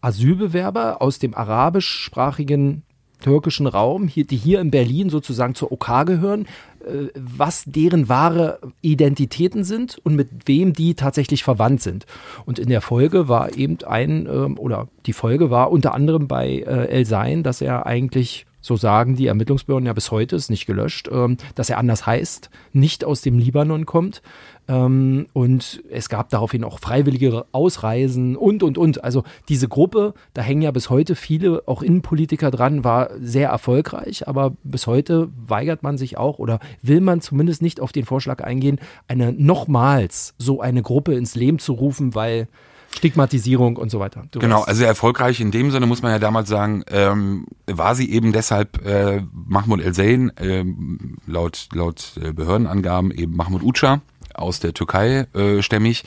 Speaker 3: Asylbewerber aus dem arabischsprachigen türkischen Raum, hier, die hier in Berlin sozusagen zur OK gehören, äh, was deren wahre Identitäten sind und mit wem die tatsächlich verwandt sind. Und in der Folge war eben ein, ähm, oder die Folge war unter anderem bei äh, El Sein, dass er eigentlich so sagen die Ermittlungsbehörden ja bis heute, ist nicht gelöscht, ähm, dass er anders heißt, nicht aus dem Libanon kommt. Ähm, und es gab daraufhin auch freiwillige Ausreisen und, und, und. Also diese Gruppe, da hängen ja bis heute viele, auch Innenpolitiker dran, war sehr erfolgreich, aber bis heute weigert man sich auch oder will man zumindest nicht auf den Vorschlag eingehen, eine nochmals so eine Gruppe ins Leben zu rufen, weil Stigmatisierung und so weiter. Du
Speaker 4: Genau,
Speaker 3: weißt.
Speaker 4: also erfolgreich in dem Sinne muss man ja damals sagen, ähm, war sie eben deshalb äh, Mahmoud El-Zain, ähm, laut, laut äh, Behördenangaben eben Mahmoud Uca aus der Türkei äh, stämmig.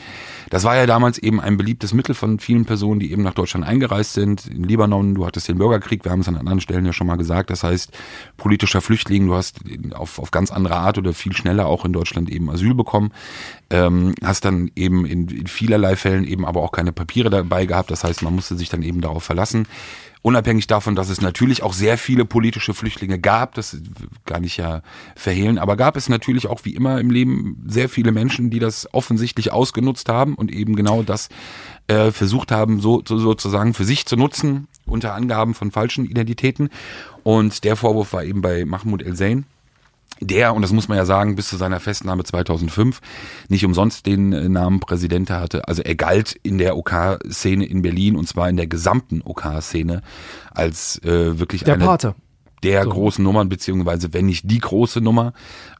Speaker 4: Das war ja damals eben ein beliebtes Mittel von vielen Personen, die eben nach Deutschland eingereist sind. In Libanon, du hattest den Bürgerkrieg, wir haben es an anderen Stellen ja schon mal gesagt. Das heißt, politischer Flüchtling, du hast auf, auf ganz andere Art oder viel schneller auch in Deutschland eben Asyl bekommen. Ähm, hast dann eben in, in vielerlei Fällen eben aber auch keine Papiere dabei gehabt. Das heißt, man musste sich dann eben darauf verlassen. Unabhängig davon, dass es natürlich auch sehr viele politische Flüchtlinge gab, das gar nicht ja verhehlen, aber gab es natürlich auch wie immer im Leben sehr viele Menschen, die das offensichtlich ausgenutzt haben und eben genau das äh, versucht haben, so, so sozusagen für sich zu nutzen, unter Angaben von falschen Identitäten. Und der Vorwurf war eben bei Mahmoud El-Zain, der, und das muss man ja sagen, bis zu seiner Festnahme 2005 nicht umsonst den äh, Namen Präsident hatte. Also er galt in der OK-Szene in Berlin und zwar in der gesamten OK-Szene als äh, wirklich
Speaker 3: Der
Speaker 4: eine
Speaker 3: Pate.
Speaker 4: der
Speaker 3: So.
Speaker 4: großen Nummern, beziehungsweise wenn nicht die große Nummer.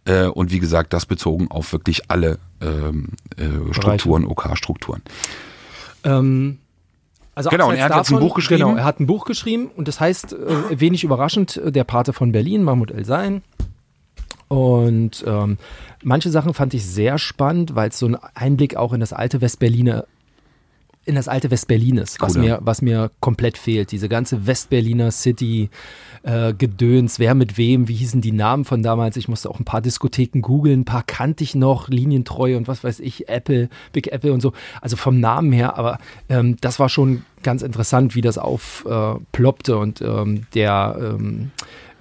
Speaker 4: Äh, und wie gesagt, das bezogen auf wirklich alle ähm, äh, Strukturen, OK-Strukturen.
Speaker 3: Ähm, also
Speaker 4: Genau, und er hat jetzt ein Buch geschrieben.
Speaker 3: Genau, er hat ein Buch geschrieben und das heißt, äh, wenig überraschend, äh, der Pate von Berlin, Mahmoud El-Sein. Und ähm, manche Sachen fand ich sehr spannend, weil es so ein Einblick auch in das alte Westberliner in das alte Westberlin ist, was mir, was mir komplett fehlt. Diese ganze Westberliner City äh, Gedöns, wer mit wem, wie hießen die Namen von damals? Ich musste auch ein paar Diskotheken googeln, ein paar kannte ich noch, Linientreu und was weiß ich, Apple, Big Apple und so. Also vom Namen her, aber ähm, das war schon ganz interessant, wie das aufploppte äh, und ähm, der ähm,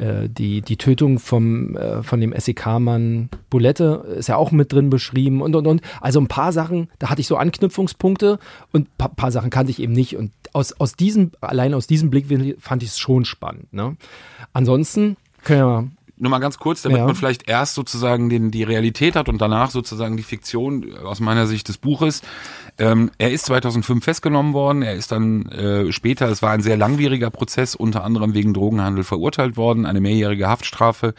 Speaker 3: äh, die, die Tötung vom, äh, von dem SEK-Mann Bulette ist ja auch mit drin beschrieben und und und. Also ein paar Sachen, da hatte ich so Anknüpfungspunkte und ein paar, paar Sachen kannte ich eben nicht. Und aus, aus diesem, allein aus diesem Blickwinkel fand ich es schon spannend. Ne? Ansonsten können wir
Speaker 4: Nur mal ganz kurz, damit
Speaker 3: Ja.
Speaker 4: man vielleicht erst sozusagen den, die Realität hat und danach sozusagen die Fiktion aus meiner Sicht des Buches. Ähm, er ist 2005 festgenommen worden. Er ist dann äh, später, es war ein sehr langwieriger Prozess, unter anderem wegen Drogenhandel verurteilt worden, eine mehrjährige Haftstrafe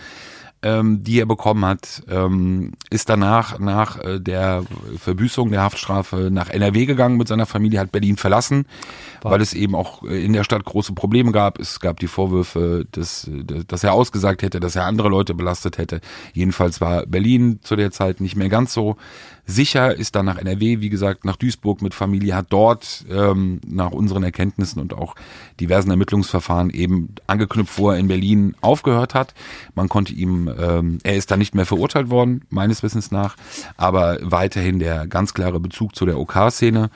Speaker 4: ähm, die er bekommen hat, ähm, ist danach nach äh, der Verbüßung der Haftstrafe nach NRW gegangen mit seiner Familie, hat Berlin verlassen, weil es eben auch äh, in der Stadt große Probleme gab. Es gab die Vorwürfe, dass, dass er ausgesagt hätte, dass er andere Leute belastet hätte. Jedenfalls war Berlin zu der Zeit nicht mehr ganz so sicher, ist dann nach NRW, wie gesagt, nach Duisburg mit Familie, hat dort ähm, nach unseren Erkenntnissen und auch diversen Ermittlungsverfahren eben angeknüpft, wo er in Berlin aufgehört hat. Man konnte ihm, ähm, er ist dann nicht mehr verurteilt worden, meines Wissens nach, aber weiterhin der ganz klare Bezug zu der OK-Szene.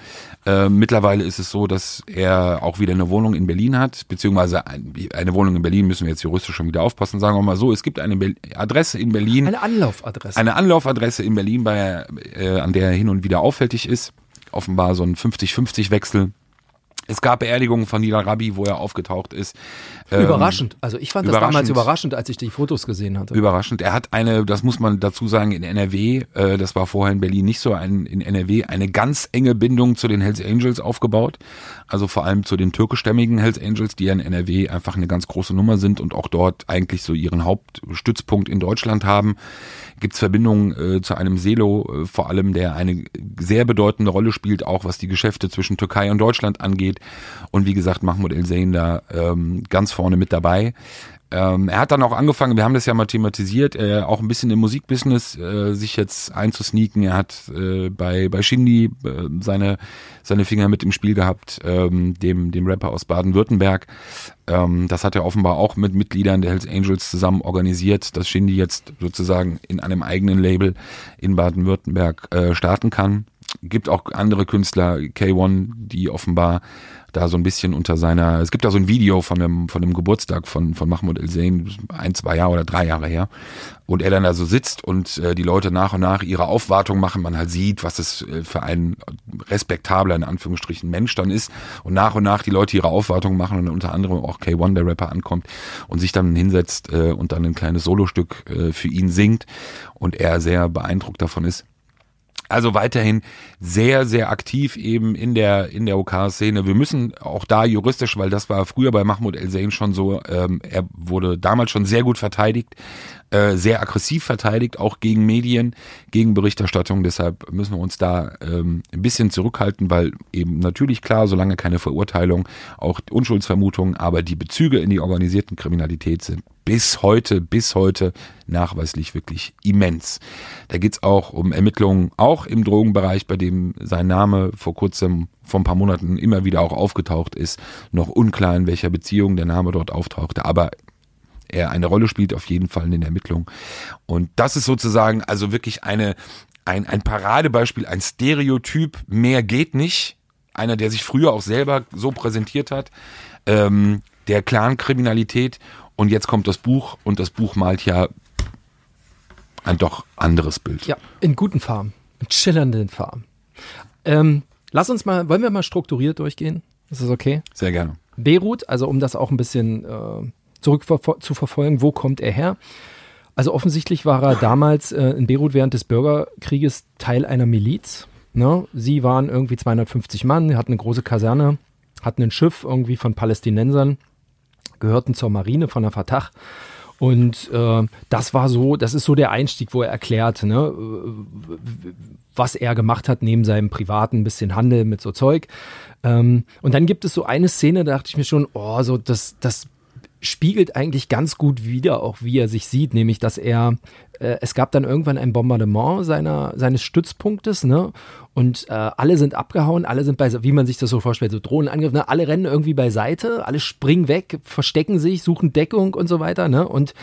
Speaker 4: Äh, mittlerweile ist es so, dass er auch wieder eine Wohnung in Berlin hat, beziehungsweise ein, eine Wohnung in Berlin müssen wir jetzt juristisch schon wieder aufpassen, sagen wir mal so, es gibt eine Be Adresse in Berlin,
Speaker 3: eine Anlaufadresse.
Speaker 4: eine Anlaufadresse in Berlin, bei, äh, an der er hin und wieder auffällig ist. Offenbar so ein 50-50-Wechsel. Es gab Beerdigungen von Nila Rabi, wo er aufgetaucht ist. Ähm,
Speaker 3: überraschend. Also ich fand das damals
Speaker 4: überraschend.
Speaker 3: überraschend, als ich die Fotos gesehen hatte.
Speaker 4: Überraschend. Er hat eine, das muss man dazu sagen, in NRW, äh, das war vorher in Berlin nicht so, ein, in NRW eine ganz enge Bindung zu den Hells Angels aufgebaut. Also vor allem zu den türkischstämmigen Hells Angels, die ja in NRW einfach eine ganz große Nummer sind und auch dort eigentlich so ihren Hauptstützpunkt in Deutschland haben. Gibt's Verbindungen äh, zu einem Selo, äh, vor allem, der eine sehr bedeutende Rolle spielt, auch was die Geschäfte zwischen Türkei und Deutschland angeht. Und wie gesagt, Mahmoud El-Zain da ähm, ganz vorne mit dabei. Ähm, er hat dann auch angefangen, wir haben das ja mal thematisiert, äh, auch ein bisschen im Musikbusiness äh, sich jetzt einzusneaken. Er hat äh, bei bei Shindy äh, seine seine Finger mit im Spiel gehabt, ähm, dem dem Rapper aus Baden-Württemberg. Ähm, das hat er offenbar auch mit Mitgliedern der Hells Angels zusammen organisiert, dass Shindy jetzt sozusagen in einem eigenen Label in Baden-Württemberg äh, starten kann. Gibt auch andere Künstler, K1, die offenbar da so ein bisschen unter seiner, es gibt da so ein Video von dem, von dem Geburtstag von, von Mahmoud El-Zain, ein, zwei Jahre oder drei Jahre her, und er dann da so sitzt und äh, die Leute nach und nach ihre Aufwartung machen, man halt sieht, was es äh, für ein respektabler, in Anführungsstrichen, Mensch dann ist und nach und nach die Leute ihre Aufwartung machen und unter anderem auch K1, der Rapper, ankommt und sich dann hinsetzt äh, und dann ein kleines Solostück äh, für ihn singt und er sehr beeindruckt davon ist. Also weiterhin sehr, sehr aktiv eben in der, in der OK-Szene. Wir müssen auch da juristisch, weil das war früher bei Mahmoud El-Zain schon so, ähm, er wurde damals schon sehr gut verteidigt, äh, sehr aggressiv verteidigt, auch gegen Medien, gegen Berichterstattung. Deshalb müssen wir uns da ähm, ein bisschen zurückhalten, weil eben natürlich klar, solange keine Verurteilung, auch Unschuldsvermutungen, aber die Bezüge in die organisierten Kriminalität sind bis heute, bis heute nachweislich wirklich immens. Da geht's auch um Ermittlungen, auch im Drogenbereich, bei dem sein Name vor kurzem, vor ein paar Monaten immer wieder auch aufgetaucht ist. Noch unklar, in welcher Beziehung der Name dort auftauchte, aber er eine Rolle spielt auf jeden Fall in den Ermittlungen. Und das ist sozusagen also wirklich eine, ein, ein Paradebeispiel, ein Stereotyp, mehr geht nicht. Einer, der sich früher auch selber so präsentiert hat, ähm, der Clan-Kriminalität. Und jetzt kommt das Buch und das Buch malt ja ein doch anderes Bild.
Speaker 3: Ja, in guten Farben, in schillernden Farben. Ähm, lass uns mal, wollen wir mal strukturiert durchgehen? Ist das okay?
Speaker 4: Sehr gerne.
Speaker 3: Beirut, also um das auch ein bisschen äh, zurück zu verfolgen, wo kommt er her? Also offensichtlich war er damals äh, in Beirut während des Bürgerkrieges Teil einer Miliz. Ne? Sie waren irgendwie 250 Mann, hatten eine große Kaserne, hatten ein Schiff irgendwie von Palästinensern, gehörten zur Marine von der Fatah. Und äh, das war so, das ist so der Einstieg, wo er erklärt, ne, was er gemacht hat neben seinem privaten bisschen Handel mit so Zeug. Ähm, und dann gibt es so eine Szene, da dachte ich mir schon, oh, so das, das spiegelt eigentlich ganz gut wider, auch wie er sich sieht, nämlich dass er, äh, es gab dann irgendwann ein Bombardement seiner, seines Stützpunktes, ne? Und äh, alle sind abgehauen, alle sind bei, wie man sich das so vorstellt, so Drohnenangriff, ne? Alle rennen irgendwie beiseite, alle springen weg, verstecken sich, suchen Deckung und so weiter, ne? Und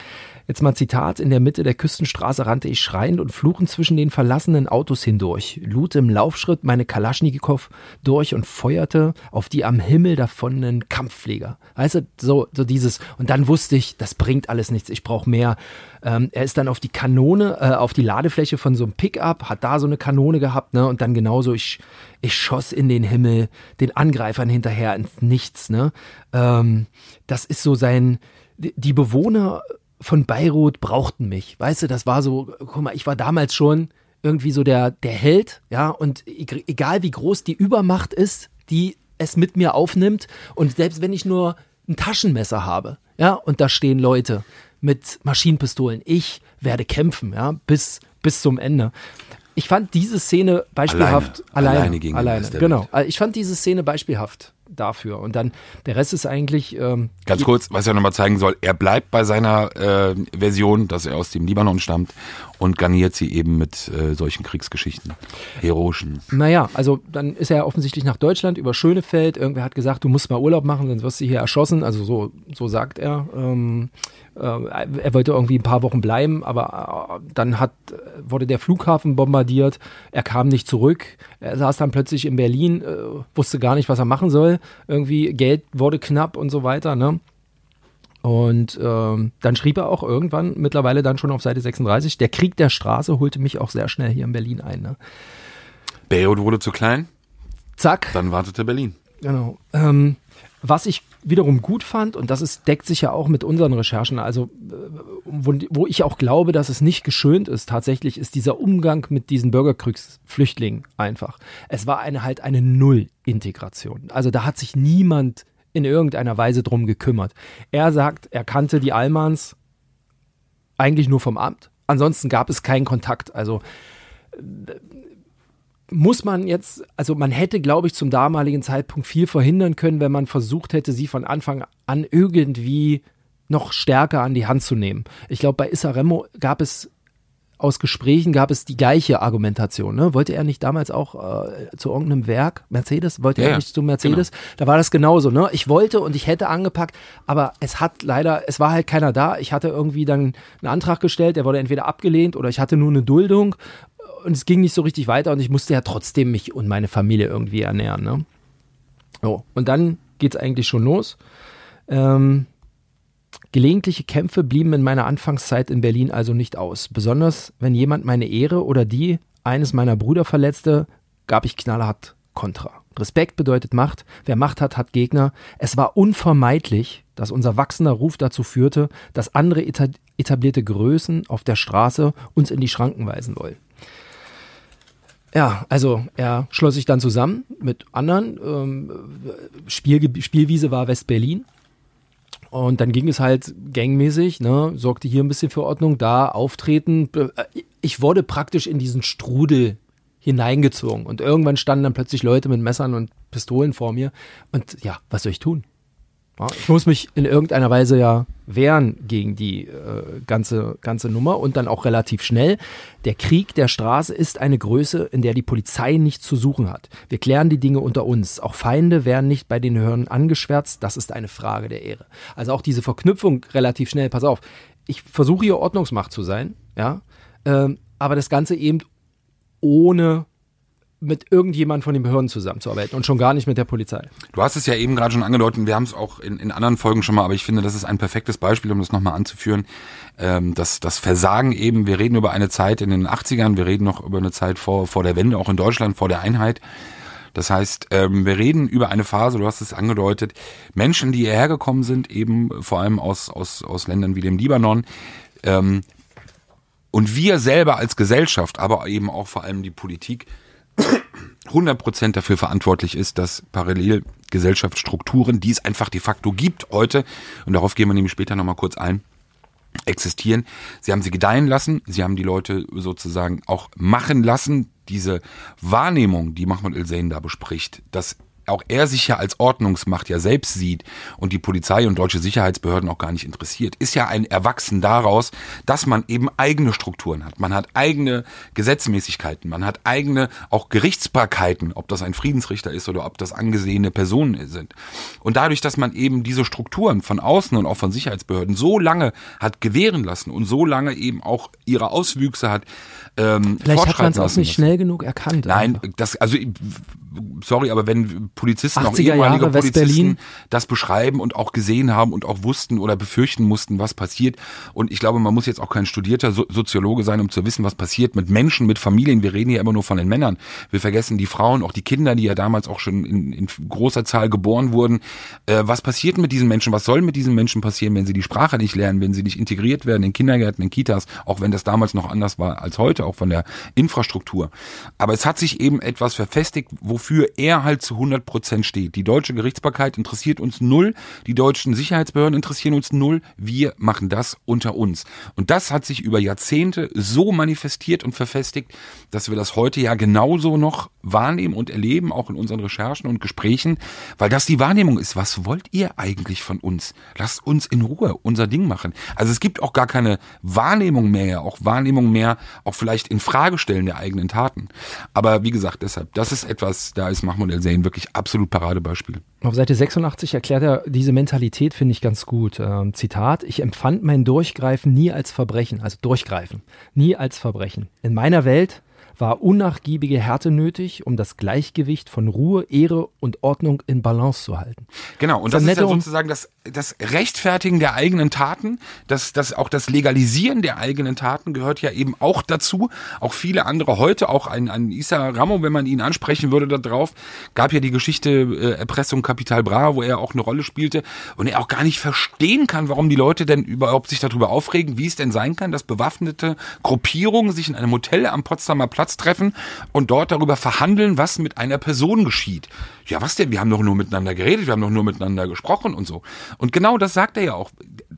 Speaker 3: Jetzt mal Zitat, in der Mitte der Küstenstraße rannte ich schreiend und fluchend zwischen den verlassenen Autos hindurch, lud im Laufschritt meine Kalaschnikow durch und feuerte auf die am Himmel davonnenen Kampfflieger. Weißt du, so, so dieses, und dann wusste ich, das bringt alles nichts, ich brauche mehr. Ähm, er ist dann auf die Kanone, äh, auf die Ladefläche von so einem Pickup, hat da so eine Kanone gehabt, ne, und dann genauso, ich, ich schoss in den Himmel, den Angreifern hinterher ins Nichts, ne. Ähm, das ist so sein, die Bewohner von Beirut brauchten mich. Weißt du, das war so, guck mal, ich war damals schon irgendwie so der, der Held, ja, und e-, egal wie groß die Übermacht ist, die es mit mir aufnimmt, und selbst wenn ich nur ein Taschenmesser habe, ja, und da stehen Leute mit Maschinenpistolen, ich werde kämpfen, ja, bis, bis zum Ende. Ich fand diese Szene beispielhaft
Speaker 4: Alleine.
Speaker 3: alleine.
Speaker 4: Alleine
Speaker 3: alleine, genau. Also Ich fand diese Szene beispielhaft dafür. Und dann der Rest ist eigentlich. Ähm,
Speaker 4: Ganz kurz, was er nochmal zeigen soll, er bleibt bei seiner äh, Version, dass er aus dem Libanon stammt und garniert sie eben mit äh, solchen Kriegsgeschichten, heroischen.
Speaker 3: Naja, also dann ist er offensichtlich nach Deutschland über Schönefeld. Irgendwer hat gesagt, du musst mal Urlaub machen, sonst wirst du hier erschossen. Also so, so sagt er. Ähm, äh, er wollte irgendwie ein paar Wochen bleiben, aber äh, dann hat, wurde der Flughafen bombardiert. Er kam nicht zurück. Er saß dann plötzlich in Berlin, äh, wusste gar nicht, was er machen soll. Irgendwie Geld wurde knapp und so weiter. Ne? Und ähm, dann schrieb er auch irgendwann, mittlerweile dann schon auf Seite 36, der Krieg der Straße holte mich auch sehr schnell hier in Berlin ein. Ne?
Speaker 4: Beirut wurde zu klein,
Speaker 3: Zack.
Speaker 4: dann wartete Berlin.
Speaker 3: Genau. Ähm, was ich wiederum gut fand, und das ist, deckt sich ja auch mit unseren Recherchen, also äh, wo, wo ich auch glaube, dass es nicht geschönt ist, tatsächlich ist dieser Umgang mit diesen Bürgerkriegsflüchtlingen einfach. Es war eine halt eine Null-Integration. Also da hat sich niemand in irgendeiner Weise drum gekümmert. Er sagt, er kannte die Almans eigentlich nur vom Amt. Ansonsten gab es keinen Kontakt. Also muss man jetzt, also man hätte, glaube ich, zum damaligen Zeitpunkt viel verhindern können, wenn man versucht hätte, sie von Anfang an irgendwie noch stärker an die Hand zu nehmen. Ich glaube, bei Isaremo gab es aus Gesprächen gab es die gleiche Argumentation. Ne? Wollte er nicht damals auch äh, zu irgendeinem Werk, Mercedes, wollte
Speaker 4: Ja,
Speaker 3: er nicht zu Mercedes? Da war das genauso. Ne? Ich wollte und ich hätte angepackt, aber es hat leider, es war halt keiner da. Ich hatte irgendwie dann einen Antrag gestellt, der wurde entweder abgelehnt oder ich hatte nur eine Duldung und es ging nicht so richtig weiter und ich musste ja trotzdem mich und meine Familie irgendwie ernähren. Ne? So, und dann geht's eigentlich schon los. Ähm, Gelegentliche Kämpfe blieben in meiner Anfangszeit in Berlin also nicht aus. Besonders wenn jemand meine Ehre oder die eines meiner Brüder verletzte, gab ich knallhart Kontra. Respekt bedeutet Macht. Wer Macht hat, hat Gegner. Es war unvermeidlich, dass unser wachsender Ruf dazu führte, dass andere eta etablierte Größen auf der Straße uns in die Schranken weisen wollen. Ja, also er schloss sich dann zusammen mit anderen. Ähm, Spiel, Spielwiese war West-Berlin. Und dann ging es halt gangmäßig, ne, sorgte hier ein bisschen für Ordnung, da auftreten. Ich wurde praktisch in diesen Strudel hineingezogen. Und irgendwann standen dann plötzlich Leute mit Messern und Pistolen vor mir. Und ja, was soll ich tun? Ich muss mich in irgendeiner Weise ja wehren gegen die äh, ganze, ganze Nummer und dann auch relativ schnell. Der Krieg der Straße ist eine Größe, in der die Polizei nichts zu suchen hat. Wir klären die Dinge unter uns. Auch Feinde werden nicht bei den Hörnern angeschwärzt. Das ist eine Frage der Ehre. Also auch diese Verknüpfung relativ schnell. Pass auf, ich versuche hier Ordnungsmacht zu sein, ja, ähm, aber das Ganze eben ohne mit irgendjemand von den Behörden zusammenzuarbeiten und schon gar nicht mit der Polizei.
Speaker 4: Du hast es ja eben gerade schon angedeutet, wir haben es auch in, in anderen Folgen schon mal, aber ich finde, das ist ein perfektes Beispiel, um das nochmal anzuführen. Ähm, das, das Versagen eben, wir reden über eine Zeit in den 80ern, wir reden noch über eine Zeit vor, vor der Wende, auch in Deutschland, vor der Einheit. Das heißt, ähm, wir reden über eine Phase, du hast es angedeutet, Menschen, die hierher gekommen sind, eben vor allem aus, aus, aus Ländern wie dem Libanon, ähm, und wir selber als Gesellschaft, aber eben auch vor allem die Politik, 100% dafür verantwortlich ist, dass Parallelgesellschaftsstrukturen, die es einfach de facto gibt heute, und darauf gehen wir nämlich später nochmal kurz ein, existieren. Sie haben sie gedeihen lassen, sie haben die Leute sozusagen auch machen lassen. Diese Wahrnehmung, die Mahmoud El-Zain da bespricht, dass auch er sich ja als Ordnungsmacht ja selbst sieht und die Polizei und deutsche Sicherheitsbehörden auch gar nicht interessiert, ist ja ein Erwachsen daraus, dass man eben eigene Strukturen hat. Man hat eigene Gesetzmäßigkeiten, man hat eigene auch Gerichtsbarkeiten, ob das ein Friedensrichter ist oder ob das angesehene Personen sind. Und dadurch, dass man eben diese Strukturen von außen und auch von Sicherheitsbehörden so lange hat gewähren lassen und so lange eben auch ihre Auswüchse hat, ähm,
Speaker 3: Vielleicht hat man es auch
Speaker 4: lassen
Speaker 3: nicht
Speaker 4: müssen.
Speaker 3: schnell genug erkannt.
Speaker 4: Nein,
Speaker 3: einfach.
Speaker 4: das, also, sorry, aber wenn Polizisten, auch
Speaker 3: 80er
Speaker 4: ehemalige
Speaker 3: Jahre,
Speaker 4: Polizisten, das beschreiben und auch gesehen haben und auch wussten oder befürchten mussten, was passiert. Und ich glaube, man muss jetzt auch kein studierter so Soziologe sein, um zu wissen, was passiert mit Menschen, mit Familien. Wir reden ja immer nur von den Männern. Wir vergessen die Frauen, auch die Kinder, die ja damals auch schon in, in großer Zahl geboren wurden. Äh, was passiert mit diesen Menschen? Was soll mit diesen Menschen passieren, wenn sie die Sprache nicht lernen, wenn sie nicht integriert werden in Kindergärten, in Kitas, auch wenn das damals noch anders war als heute, auch von der Infrastruktur. Aber es hat sich eben etwas verfestigt, wofür er halt zu 100 Prozent steht. Die deutsche Gerichtsbarkeit interessiert uns null, die deutschen Sicherheitsbehörden interessieren uns null, wir machen das unter uns. Und das hat sich über Jahrzehnte so manifestiert und verfestigt, dass wir das heute ja genauso noch wahrnehmen und erleben, auch in unseren Recherchen und Gesprächen, weil das die Wahrnehmung ist, was wollt ihr eigentlich von uns? Lasst uns in Ruhe unser Ding machen. Also es gibt auch gar keine Wahrnehmung mehr, auch Wahrnehmung mehr, auch vielleicht in Frage stellen der eigenen Taten. Aber wie gesagt, deshalb, das ist etwas, da ist Mahmoud El-Zain wirklich absolut Paradebeispiel.
Speaker 3: Auf Seite 86 erklärt er diese Mentalität, finde ich ganz gut. Ähm, Zitat, ich empfand mein Durchgreifen nie als Verbrechen, also Durchgreifen, nie als Verbrechen. In meiner Welt war unnachgiebige Härte nötig, um das Gleichgewicht von Ruhe, Ehre und Ordnung in Balance zu halten.
Speaker 4: Genau, und das ist ja sozusagen das, das Rechtfertigen der eigenen Taten, das, das auch das Legalisieren der eigenen Taten gehört ja eben auch dazu. Auch viele andere heute, auch ein, ein Issa Ramo, wenn man ihn ansprechen würde da drauf, gab ja die Geschichte äh, Erpressung Kapital Bra, wo er auch eine Rolle spielte und er auch gar nicht verstehen kann, warum die Leute denn überhaupt sich darüber aufregen, wie es denn sein kann, dass bewaffnete Gruppierungen sich in einem Hotel am Potsdamer Platz Platz treffen und dort darüber verhandeln, was mit einer Person geschieht. Ja, was denn? Wir haben doch nur miteinander geredet, wir haben doch nur miteinander gesprochen und so. Und genau das sagt er ja auch.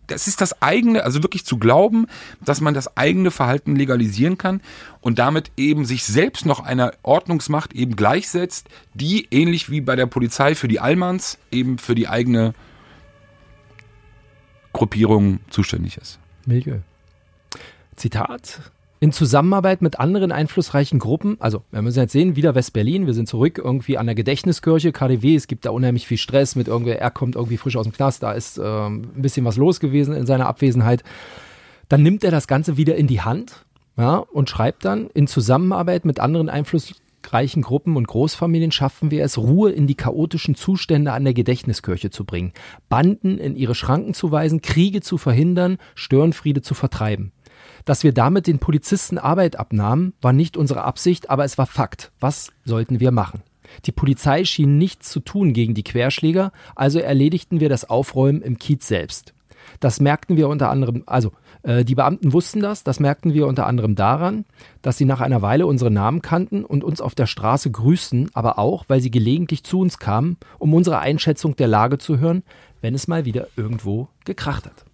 Speaker 4: Das ist das eigene, also wirklich zu glauben, dass man das eigene Verhalten legalisieren kann und damit eben sich selbst noch einer Ordnungsmacht eben gleichsetzt, die ähnlich wie bei der Polizei für die Allmanns eben für die eigene Gruppierung zuständig ist.
Speaker 3: Milieu. Zitat. In Zusammenarbeit mit anderen einflussreichen Gruppen, also wir müssen jetzt sehen, wieder West-Berlin, wir sind zurück irgendwie an der Gedächtniskirche, KDW, es gibt da unheimlich viel Stress mit irgendwer, er kommt irgendwie frisch aus dem Knast, da ist ähm, ein bisschen was los gewesen in seiner Abwesenheit. Dann nimmt er das Ganze wieder in die Hand ja, und schreibt dann, in Zusammenarbeit mit anderen einflussreichen Gruppen und Großfamilien schaffen wir es, Ruhe in die chaotischen Zustände an der Gedächtniskirche zu bringen, Banden in ihre Schranken zu weisen, Kriege zu verhindern, Störenfriede zu vertreiben. Dass wir damit den Polizisten Arbeit abnahmen, war nicht unsere Absicht, aber es war Fakt. Was sollten wir machen? Die Polizei schien nichts zu tun gegen die Querschläger, also erledigten wir das Aufräumen im Kiez selbst. Das merkten wir unter anderem, also äh, die Beamten wussten das, das merkten wir unter anderem daran, dass sie nach einer Weile unsere Namen kannten und uns auf der Straße grüßten, aber auch, weil sie gelegentlich zu uns kamen, um unsere Einschätzung der Lage zu hören, wenn es mal wieder irgendwo gekracht hat.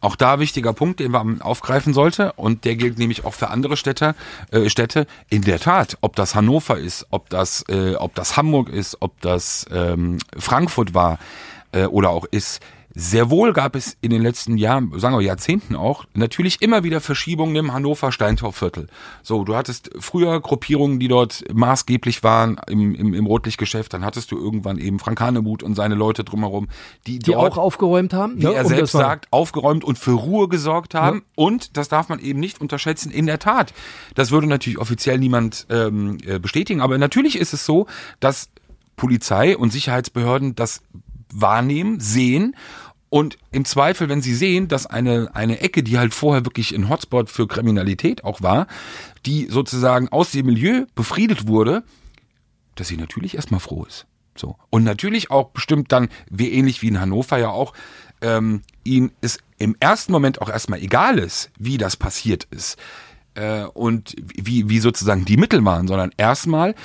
Speaker 4: Auch da wichtiger Punkt, den man aufgreifen sollte und der gilt nämlich auch für andere Städte. Äh, Städte. In der Tat, ob das Hannover ist, ob das, äh, ob das Hamburg ist, ob das ähm, Frankfurt war äh, oder auch ist. Sehr wohl gab es in den letzten Jahren, sagen wir Jahrzehnten auch, natürlich immer wieder Verschiebungen im Hannover-Steintorviertel. So, du hattest früher Gruppierungen, die dort maßgeblich waren im, im, im Rotlichtgeschäft, dann hattest du irgendwann eben Frank Hanemuth und seine Leute drumherum, die,
Speaker 3: Die
Speaker 4: dort
Speaker 3: auch aufgeräumt haben,
Speaker 4: wie
Speaker 3: ne,
Speaker 4: er
Speaker 3: um
Speaker 4: selbst sagt, aufgeräumt und für Ruhe gesorgt haben.
Speaker 3: Ja.
Speaker 4: Und das darf man eben nicht unterschätzen. In der Tat, das würde natürlich offiziell niemand ähm, äh, bestätigen, aber natürlich ist es so, dass Polizei und Sicherheitsbehörden das wahrnehmen, sehen und im Zweifel, wenn sie sehen, dass eine, eine Ecke, die halt vorher wirklich ein Hotspot für Kriminalität auch war, die sozusagen aus dem Milieu befriedet wurde, dass sie natürlich erstmal froh ist. So. Und natürlich auch bestimmt dann, wie ähnlich wie in Hannover ja auch, ähm, ihnen es im ersten Moment auch erstmal egal ist, wie das passiert ist äh, und wie, wie sozusagen die Mittel waren, sondern erstmal,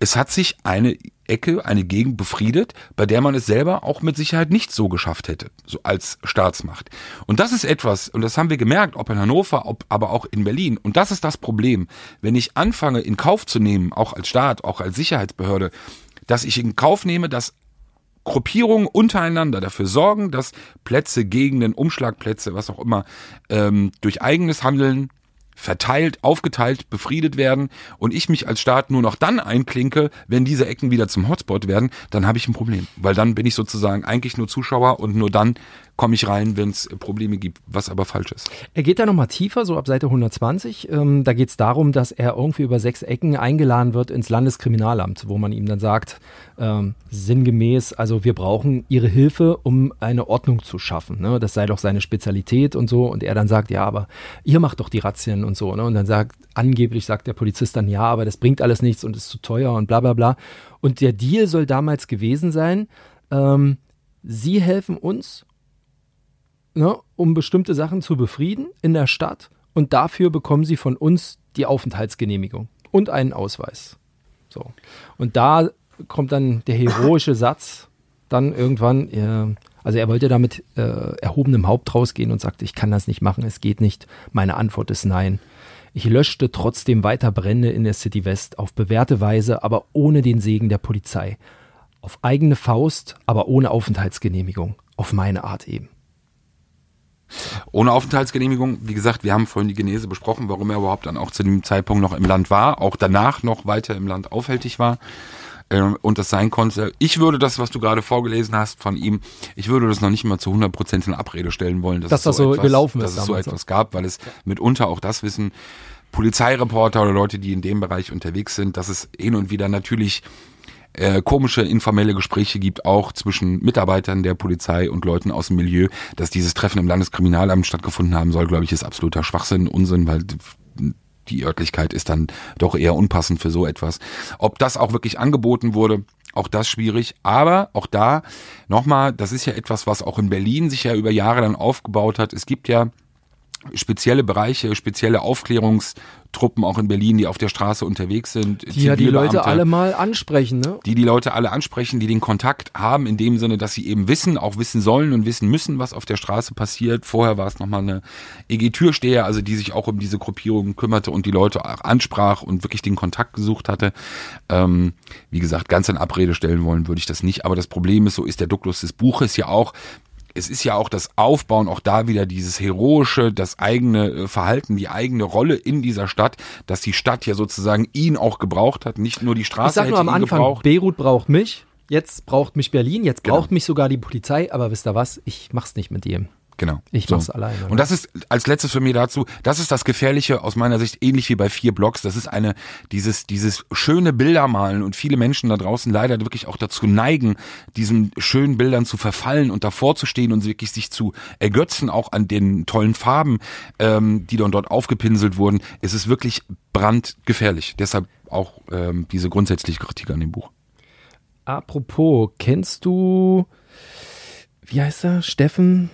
Speaker 4: es hat sich eine Ecke, eine Gegend befriedet, bei der man es selber auch mit Sicherheit nicht so geschafft hätte, so als Staatsmacht. Und das ist etwas, und das haben wir gemerkt, ob in Hannover, ob, aber auch in Berlin. Und das ist das Problem. Wenn ich anfange, in Kauf zu nehmen, auch als Staat, auch als Sicherheitsbehörde, dass ich in Kauf nehme, dass Gruppierungen untereinander dafür sorgen, dass Plätze, Gegenden, Umschlagplätze, was auch immer, ähm, durch eigenes Handeln verteilt, aufgeteilt, befriedet werden und ich mich als Staat nur noch dann einklinke, wenn diese Ecken wieder zum Hotspot werden, dann habe ich ein Problem. Weil dann bin ich sozusagen eigentlich nur Zuschauer und nur dann komme ich rein, wenn es Probleme gibt, was aber falsch ist.
Speaker 3: Er geht da nochmal tiefer, so ab Seite 120. Ähm, da geht es darum, dass er irgendwie über sechs Ecken eingeladen wird ins Landeskriminalamt, wo man ihm dann sagt, ähm, sinngemäß, also wir brauchen ihre Hilfe, um eine Ordnung zu schaffen. Ne? Das sei doch seine Spezialität und so. Und er dann sagt, ja, aber ihr macht doch die Razzien und so. Ne? Und dann sagt, angeblich sagt der Polizist dann, ja, aber das bringt alles nichts und ist zu teuer und bla bla bla. Und der Deal soll damals gewesen sein, ähm, sie helfen uns ne, um bestimmte Sachen zu befrieden in der Stadt und dafür bekommen sie von uns die Aufenthaltsgenehmigung und einen Ausweis. So. Und da kommt dann der heroische Satz, dann irgendwann, äh, also er wollte da mit äh, erhobenem Haupt rausgehen und sagte, ich kann das nicht machen, es geht nicht. Meine Antwort ist nein. Ich löschte trotzdem weiter Brände in der City West auf bewährte Weise, aber ohne den Segen der Polizei. Auf eigene Faust, aber ohne Aufenthaltsgenehmigung. Auf meine Art eben.
Speaker 4: Ohne Aufenthaltsgenehmigung, wie gesagt, wir haben vorhin die Genese besprochen, warum er überhaupt dann auch zu dem Zeitpunkt noch im Land war, auch danach noch weiter im Land aufhältig war ähm, und das sein konnte. Ich würde das, was du gerade vorgelesen hast von ihm, ich würde das noch nicht mal zu 100 Prozent in Abrede stellen wollen, dass,
Speaker 3: Dass
Speaker 4: es
Speaker 3: das so
Speaker 4: etwas,
Speaker 3: gelaufen
Speaker 4: dass
Speaker 3: ist
Speaker 4: es so etwas gab, weil es mitunter auch das wissen, Polizeireporter oder Leute, die in dem Bereich unterwegs sind, dass es hin und wieder natürlich äh, komische informelle Gespräche gibt, auch zwischen Mitarbeitern der Polizei und Leuten aus dem Milieu, dass dieses Treffen im Landeskriminalamt stattgefunden haben soll, glaube ich, ist absoluter Schwachsinn, Unsinn, weil die Örtlichkeit ist dann doch eher unpassend für so etwas. Ob das auch wirklich angeboten wurde, auch das schwierig. Aber auch da nochmal, das ist ja etwas, was auch in Berlin sich ja über Jahre dann aufgebaut hat. Es gibt ja spezielle Bereiche, spezielle Aufklärungstruppen auch in Berlin, die auf der Straße unterwegs sind.
Speaker 3: Die ja die Leute alle mal ansprechen, ne?
Speaker 4: die die Leute alle ansprechen, die den Kontakt haben, in dem Sinne, dass sie eben wissen, auch wissen sollen und wissen müssen, was auf der Straße passiert. Vorher war es nochmal eine EG-Türsteher, also die sich auch um diese Gruppierung kümmerte und die Leute auch ansprach und wirklich den Kontakt gesucht hatte. Ähm, wie gesagt, ganz in Abrede stellen wollen würde ich das nicht. Aber das Problem ist, so ist der Duktus des Buches ja auch, es ist ja auch das Aufbauen, auch da wieder dieses heroische, das eigene äh, Verhalten, die eigene Rolle in dieser Stadt, dass die Stadt ja sozusagen ihn auch gebraucht hat, nicht nur die Straße
Speaker 3: Ich sag nur am Anfang,
Speaker 4: gebraucht.
Speaker 3: Beirut braucht mich, jetzt braucht mich Berlin, jetzt
Speaker 4: Genau.
Speaker 3: braucht mich sogar die Polizei, aber wisst ihr was, ich mach's nicht mit ihm.
Speaker 4: Genau.
Speaker 3: Ich mach's alleine, ne?
Speaker 4: Und das ist als letztes für mich dazu, das ist das Gefährliche aus meiner Sicht, ähnlich wie bei vier Blocks. Das ist eine, dieses, dieses schöne Bildermalen und viele Menschen da draußen leider wirklich auch dazu neigen, diesen schönen Bildern zu verfallen und davor zu stehen und wirklich sich zu ergötzen, auch an den tollen Farben, ähm, die dann dort aufgepinselt wurden. Es ist wirklich brandgefährlich. Deshalb auch ähm, diese grundsätzliche Kritik an dem Buch.
Speaker 3: Apropos, kennst du, wie heißt er, Steffen?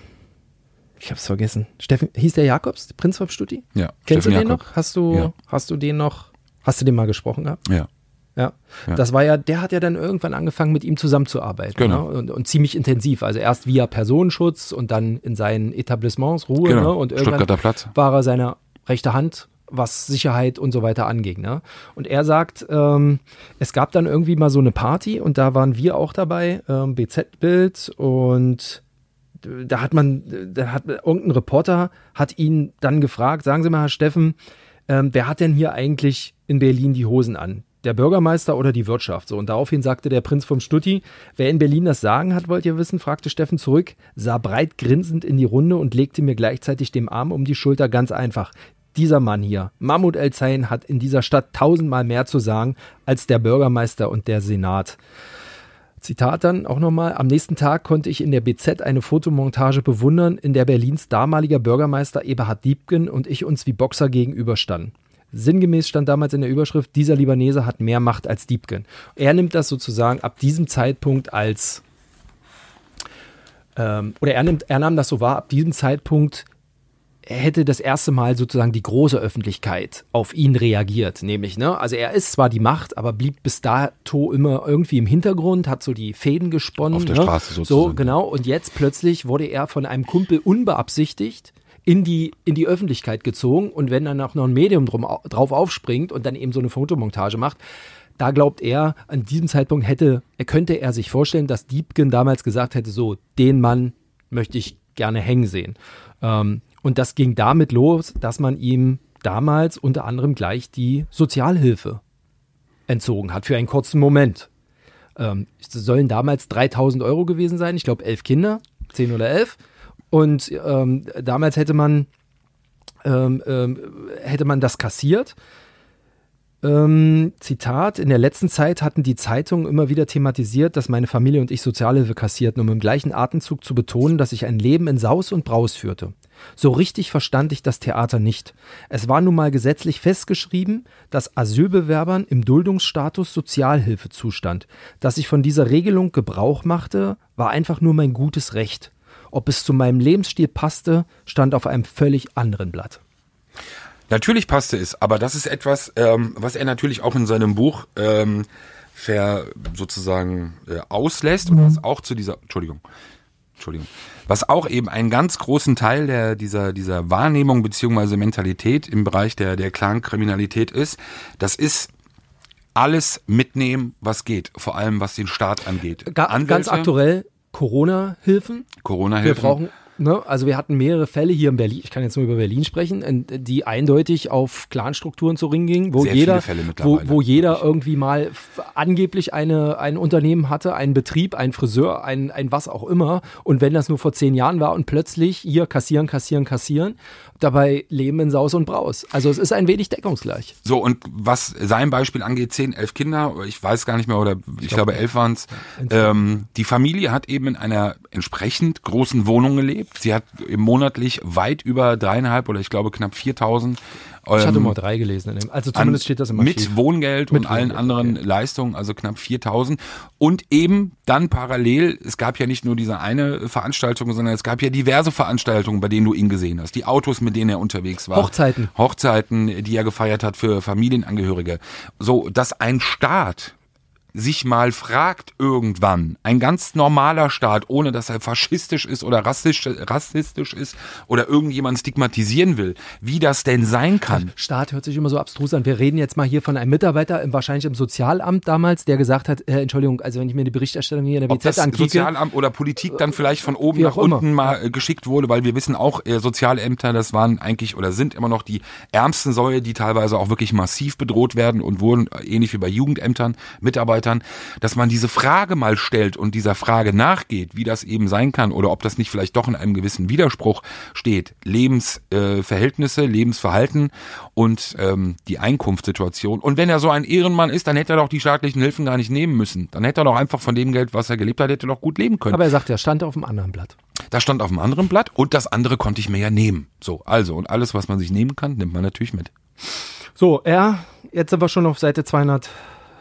Speaker 3: Ich hab's vergessen. Steffen, hieß der Jakobs, Prinz vom Stutti?
Speaker 4: Ja.
Speaker 3: Kennst
Speaker 4: Steffen
Speaker 3: du den
Speaker 4: Jakob.
Speaker 3: noch? Hast du,
Speaker 4: Ja.
Speaker 3: hast du den noch, hast du den mal gesprochen gehabt?
Speaker 4: Ja.
Speaker 3: Ja.
Speaker 4: Ja.
Speaker 3: Das war ja, der hat ja dann irgendwann angefangen, mit ihm zusammenzuarbeiten.
Speaker 4: Genau.
Speaker 3: Ne? Und, und ziemlich intensiv. Also erst via Personenschutz und dann in seinen Etablissements Ruhe.
Speaker 4: Genau.
Speaker 3: Ne? Und irgendwann war er seine rechte Hand, was Sicherheit und so weiter anging. Ne? Und er sagt, ähm, es gab dann irgendwie mal so eine Party und da waren wir auch dabei, ähm, BZ-Bild und da hat man, da hat irgendein Reporter hat ihn dann gefragt, sagen Sie mal, Herr Steffen, ähm, wer hat denn hier eigentlich in Berlin die Hosen an? Der Bürgermeister oder die Wirtschaft? So, und daraufhin sagte der Prinz vom Stutti, wer in Berlin das Sagen hat, wollt ihr wissen, fragte Steffen zurück, sah breit grinsend in die Runde und legte mir gleichzeitig den Arm um die Schulter ganz einfach. Dieser Mann hier, Mahmoud El-Zain, hat in dieser Stadt tausendmal mehr zu sagen als der Bürgermeister und der Senat. Zitat dann auch nochmal, am nächsten Tag konnte ich in der BZ eine Fotomontage bewundern, in der Berlins damaliger Bürgermeister Eberhard Diebken und ich uns wie Boxer gegenüberstanden. Sinngemäß stand damals in der Überschrift, dieser Libanese hat mehr Macht als Diebken. Er nimmt das sozusagen ab diesem Zeitpunkt als, ähm, oder er, nimmt, er nahm das so wahr, ab diesem Zeitpunkt hätte das erste Mal sozusagen die große Öffentlichkeit auf ihn reagiert, nämlich, ne? Also er ist zwar die Macht, aber blieb bis dato immer irgendwie im Hintergrund, hat so die Fäden gesponnen.
Speaker 4: Auf der
Speaker 3: ne?
Speaker 4: Straße
Speaker 3: So,
Speaker 4: sozusagen.
Speaker 3: genau. Und jetzt plötzlich wurde er von einem Kumpel unbeabsichtigt in die, in die Öffentlichkeit gezogen und wenn dann auch noch ein Medium drum, au- drauf aufspringt und dann eben so eine Fotomontage macht, da glaubt er, an diesem Zeitpunkt hätte, er könnte er sich vorstellen, dass Diebken damals gesagt hätte, so, den Mann möchte ich gerne hängen sehen. Ähm, und das ging damit los, dass man ihm damals unter anderem gleich die Sozialhilfe entzogen hat für einen kurzen Moment. Ähm, es sollen damals 3000 Euro gewesen sein, ich glaube elf Kinder, zehn oder elf. Und ähm, damals hätte man, ähm, ähm, hätte man das kassiert. Ähm, Zitat, in der letzten Zeit hatten die Zeitungen immer wieder thematisiert, dass meine Familie und ich Sozialhilfe kassierten, um im gleichen Atemzug zu betonen, dass ich ein Leben in Saus und Braus führte. So richtig verstand ich das Theater nicht. Es war nun mal gesetzlich festgeschrieben, dass Asylbewerbern im Duldungsstatus Sozialhilfe zustand. Dass ich von dieser Regelung Gebrauch machte, war einfach nur mein gutes Recht. Ob es zu meinem Lebensstil passte, stand auf einem völlig anderen Blatt.
Speaker 4: Natürlich passte es, aber das ist etwas, ähm, was er natürlich auch in seinem Buch ähm, ver, sozusagen äh, auslässt und was auch zu dieser, Entschuldigung, Entschuldigung, was auch eben einen ganz großen Teil der, dieser, dieser Wahrnehmung beziehungsweise Mentalität im Bereich der, der Clankriminalität ist, das ist alles mitnehmen, was geht, vor allem was den Staat angeht.
Speaker 3: Ga ganz aktuell Corona-Hilfen. Wir
Speaker 4: Corona-Hilfen.
Speaker 3: brauchen, ne, also wir hatten mehrere Fälle hier in Berlin, ich kann jetzt nur über Berlin sprechen, die eindeutig auf Clanstrukturen zu ringen gingen, wo
Speaker 4: Sehr
Speaker 3: jeder, wo, wo jeder irgendwie mal angeblich eine, ein Unternehmen hatte, einen Betrieb, einen Friseur, ein, ein was auch immer. Und wenn das nur vor zehn Jahren war und plötzlich hier kassieren, kassieren, kassieren, dabei leben in Saus und Braus. Also es ist ein wenig deckungsgleich.
Speaker 4: So, und was sein Beispiel angeht, zehn, elf Kinder, ich weiß gar nicht mehr, oder ich, glaube elf waren es. Ähm, die Familie hat eben in einer entsprechend großen Wohnung gelebt. Sie hat im monatlich weit über dreieinhalb oder ich glaube knapp 4000
Speaker 3: Ich hatte
Speaker 4: Ähm,
Speaker 3: mal drei gelesen. In dem, also
Speaker 4: an-
Speaker 3: zumindest steht das im
Speaker 4: Mit
Speaker 3: Archiv.
Speaker 4: Wohngeld
Speaker 3: Mit
Speaker 4: und allen
Speaker 3: Wohngeld,
Speaker 4: anderen
Speaker 3: okay.
Speaker 4: Leistungen, also knapp 4000. Und eben dann parallel, es gab ja nicht nur diese eine Veranstaltung, sondern es gab ja diverse Veranstaltungen, bei denen du ihn gesehen hast. Die Autos, mit denen er unterwegs war.
Speaker 3: Hochzeiten.
Speaker 4: Hochzeiten, die er gefeiert hat für Familienangehörige. So, dass ein Staat sich mal fragt irgendwann, ein ganz normaler Staat, ohne dass er faschistisch ist oder rassistisch, rassistisch ist oder irgendjemand stigmatisieren will, wie das denn sein kann.
Speaker 3: Staat hört sich immer so abstrus an. Wir reden jetzt mal hier von einem Mitarbeiter, im, wahrscheinlich im Sozialamt damals, der gesagt hat, äh, Entschuldigung, also wenn ich mir die Berichterstattung hier in der BZ anklicke,
Speaker 4: Sozialamt oder Politik dann vielleicht von oben nach
Speaker 3: auch immer.
Speaker 4: unten mal äh, geschickt wurde, weil wir wissen auch, äh, Sozialämter, das waren eigentlich oder sind immer noch die ärmsten Säue, die teilweise auch wirklich massiv bedroht werden und wurden, äh, ähnlich wie bei Jugendämtern, Mitarbeitern, dass man diese Frage mal stellt und dieser Frage nachgeht, wie das eben sein kann oder ob das nicht vielleicht doch in einem gewissen Widerspruch steht. Lebensverhältnisse, äh, Lebensverhalten und ähm, die Einkunftssituation. Und wenn er so ein Ehrenmann ist, dann hätte er doch die staatlichen Hilfen gar nicht nehmen müssen. Dann hätte er doch einfach von dem Geld, was er gelebt hat, hätte er doch gut leben können.
Speaker 3: aber er sagt, er stand auf dem anderen Blatt.
Speaker 4: Das stand auf einem anderen Blatt und das andere konnte ich mir ja nehmen. So, also und alles, was man sich nehmen kann, nimmt man natürlich mit.
Speaker 3: So, er, jetzt sind wir schon auf Seite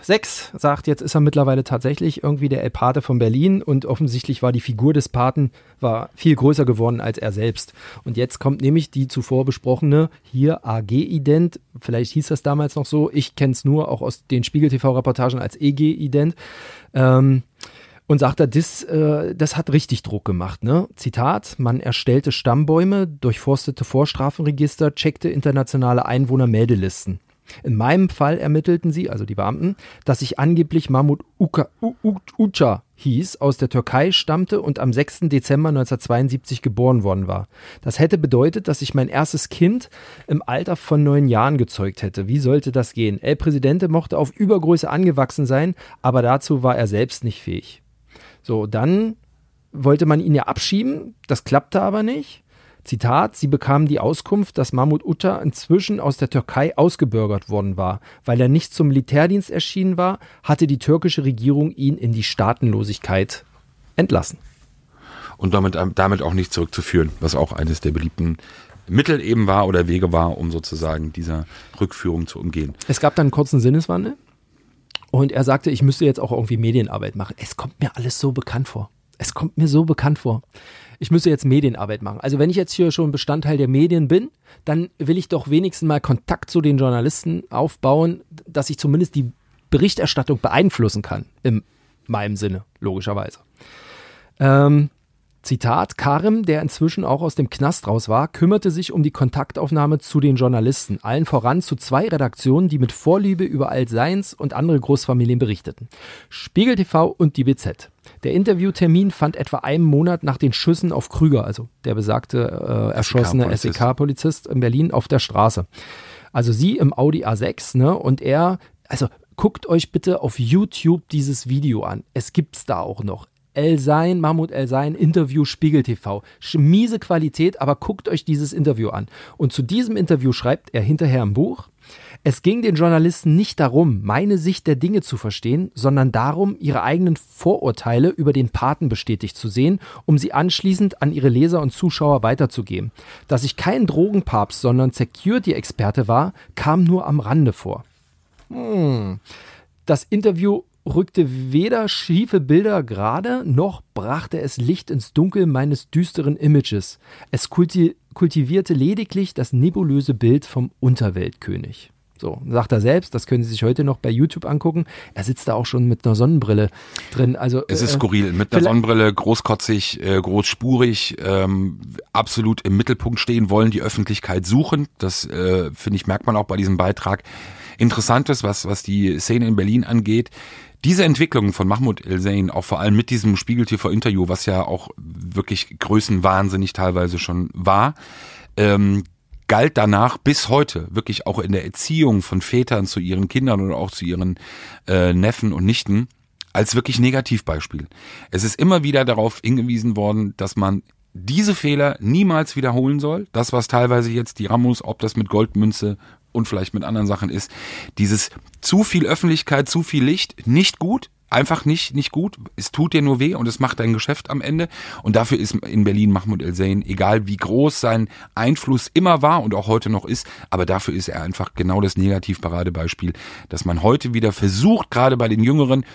Speaker 3: 206, sagt, jetzt ist er mittlerweile tatsächlich irgendwie der El Pate von Berlin und offensichtlich war die Figur des Paten war viel größer geworden als er selbst. Und jetzt kommt nämlich die zuvor besprochene hier AG-Ident, vielleicht hieß das damals noch so, ich kenne es nur auch aus den Spiegel-TV-Reportagen als EG-Ident. Ähm, und sagt er, das, äh, das hat richtig Druck gemacht. Ne? Zitat, man erstellte Stammbäume, durchforstete Vorstrafenregister, checkte internationale Einwohnermeldelisten. In meinem Fall ermittelten sie, also die Beamten, dass ich angeblich Mahmut Uca hieß, aus der Türkei stammte und am 6. Dezember 1972 geboren worden war. Das hätte bedeutet, dass ich mein erstes Kind im Alter von neun Jahren gezeugt hätte. Wie sollte das gehen? El Presidente mochte auf Übergröße angewachsen sein, aber dazu war er selbst nicht fähig. So, dann wollte man ihn ja abschieben, das klappte aber nicht. Zitat, sie bekamen die Auskunft, dass Mahmud Uta inzwischen aus der Türkei ausgebürgert worden war. Weil er nicht zum Militärdienst erschienen war, hatte die türkische Regierung ihn in die Staatenlosigkeit entlassen.
Speaker 4: Und damit, damit auch nicht zurückzuführen, was auch eines der beliebten Mittel eben war oder Wege war, um sozusagen dieser Rückführung zu umgehen.
Speaker 3: Es gab dann einen kurzen Sinneswandel und er sagte, ich müsste jetzt auch irgendwie Medienarbeit machen. Es kommt mir alles so bekannt vor. Es kommt mir so bekannt vor. Ich müsste jetzt Medienarbeit machen. Also wenn ich jetzt hier schon Bestandteil der Medien bin, dann will ich doch wenigstens mal Kontakt zu den Journalisten aufbauen, dass ich zumindest die Berichterstattung beeinflussen kann. In meinem Sinne, logischerweise. Ähm, Zitat, Karim, der inzwischen auch aus dem Knast raus war, kümmerte sich um die Kontaktaufnahme zu den Journalisten, allen voran zu zwei Redaktionen, die mit Vorliebe über Alt-Seins und andere Großfamilien berichteten. Spiegel TV und die BZ. Der Interviewtermin fand etwa einen Monat nach den Schüssen auf Krüger, also der besagte äh, erschossene
Speaker 4: SEK-Polizist.
Speaker 3: SEK-Polizist in Berlin auf der Straße. Also sie im Audi A6, ne, und er, also guckt euch bitte auf YouTube dieses Video an. Es gibt's da auch noch. El Sein, Mahmoud El Sein, Interview Spiegel TV. Miese Qualität, aber guckt euch dieses Interview an. Und zu diesem Interview schreibt er hinterher im Buch, es ging den Journalisten nicht darum, meine Sicht der Dinge zu verstehen, sondern darum, ihre eigenen Vorurteile über den Paten bestätigt zu sehen, um sie anschließend an ihre Leser und Zuschauer weiterzugeben. Dass ich kein Drogenpapst, sondern Security-Experte war, kam nur am Rande vor. Hm. Das Interview rückte weder schiefe Bilder gerade, noch brachte es Licht ins Dunkel meines düsteren Images. Es kulti kultivierte lediglich das nebulöse Bild vom Unterweltkönig. So, sagt er selbst, das können Sie sich heute noch bei YouTube angucken. Er sitzt da auch schon mit einer Sonnenbrille drin. Also,
Speaker 4: Es ist
Speaker 3: äh,
Speaker 4: skurril. Mit einer Sonnenbrille, großkotzig, äh, großspurig, ähm, absolut im Mittelpunkt stehen, wollen die Öffentlichkeit suchen. Das, äh, finde ich, merkt man auch bei diesem Beitrag. Interessantes, was, was die Szene in Berlin angeht. Diese Entwicklung von Mahmoud El-Zain, auch vor allem mit diesem Spiegel-TV-Interview, was ja auch wirklich größenwahnsinnig teilweise schon war, ähm, galt danach bis heute wirklich auch in der Erziehung von Vätern zu ihren Kindern oder auch zu ihren äh, Neffen und Nichten als wirklich Negativbeispiel. Es ist immer wieder darauf hingewiesen worden, dass man diese Fehler niemals wiederholen soll. Das, was teilweise jetzt die Ramos, ob das mit Goldmünze und vielleicht mit anderen Sachen ist, dieses zu viel Öffentlichkeit, zu viel Licht, nicht gut, einfach nicht, nicht gut. Es tut dir nur weh und es macht dein Geschäft am Ende. Und dafür ist in Berlin Mahmoud El-Zain, egal wie groß sein Einfluss immer war und auch heute noch ist, aber dafür ist er einfach genau das Negativparadebeispiel, dass man heute wieder versucht, gerade bei den Jüngeren,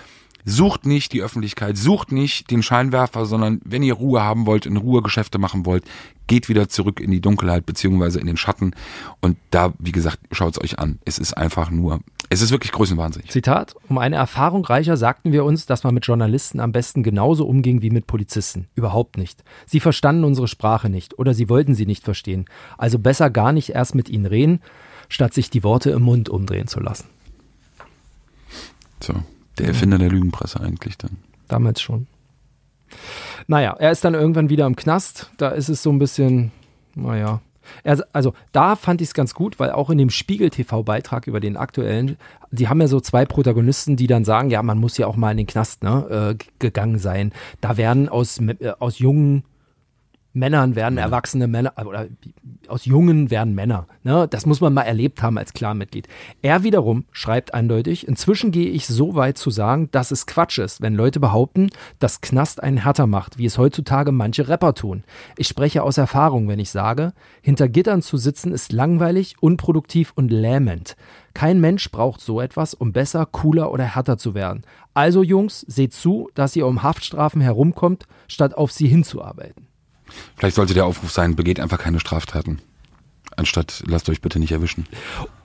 Speaker 4: Sucht nicht die Öffentlichkeit, sucht nicht den Scheinwerfer, sondern wenn ihr Ruhe haben wollt, in Ruhe Geschäfte machen wollt, geht wieder zurück in die Dunkelheit beziehungsweise in den Schatten. Und da, wie gesagt, schaut's euch an. Es ist einfach nur, es ist wirklich größenwahnsinnig.
Speaker 3: Zitat, um eine Erfahrung reicher sagten wir uns, dass man mit Journalisten am besten genauso umging wie mit Polizisten. Überhaupt nicht. Sie verstanden unsere Sprache nicht oder sie wollten sie nicht verstehen. Also besser gar nicht erst mit ihnen reden, statt sich die Worte im Mund umdrehen zu lassen.
Speaker 4: So, der Erfinder der Lügenpresse eigentlich dann.
Speaker 3: Damals schon. Naja, er ist dann irgendwann wieder im Knast. Da ist es so ein bisschen, naja. Er, also da fand ich es ganz gut, weil auch in dem Spiegel-TV-Beitrag über den aktuellen, die haben ja so zwei Protagonisten, die dann sagen, ja, man muss ja auch mal in den Knast ne, äh, gegangen sein. Da werden aus, äh, aus jungen Männern werden erwachsene Männer, äh, oder aus Jungen werden Männer. Ne? Das muss man mal erlebt haben als Klarmitglied. Er wiederum schreibt eindeutig, inzwischen gehe ich so weit zu sagen, dass es Quatsch ist, wenn Leute behaupten, dass Knast einen härter macht, wie es heutzutage manche Rapper tun. Ich spreche aus Erfahrung, wenn ich sage, hinter Gittern zu sitzen ist langweilig, unproduktiv und lähmend. Kein Mensch braucht so etwas, um besser, cooler oder härter zu werden. Also Jungs, seht zu, dass ihr um Haftstrafen herumkommt, statt auf sie hinzuarbeiten.
Speaker 4: Vielleicht sollte der Aufruf sein, begeht einfach keine Straftaten. Anstatt lasst euch bitte nicht erwischen.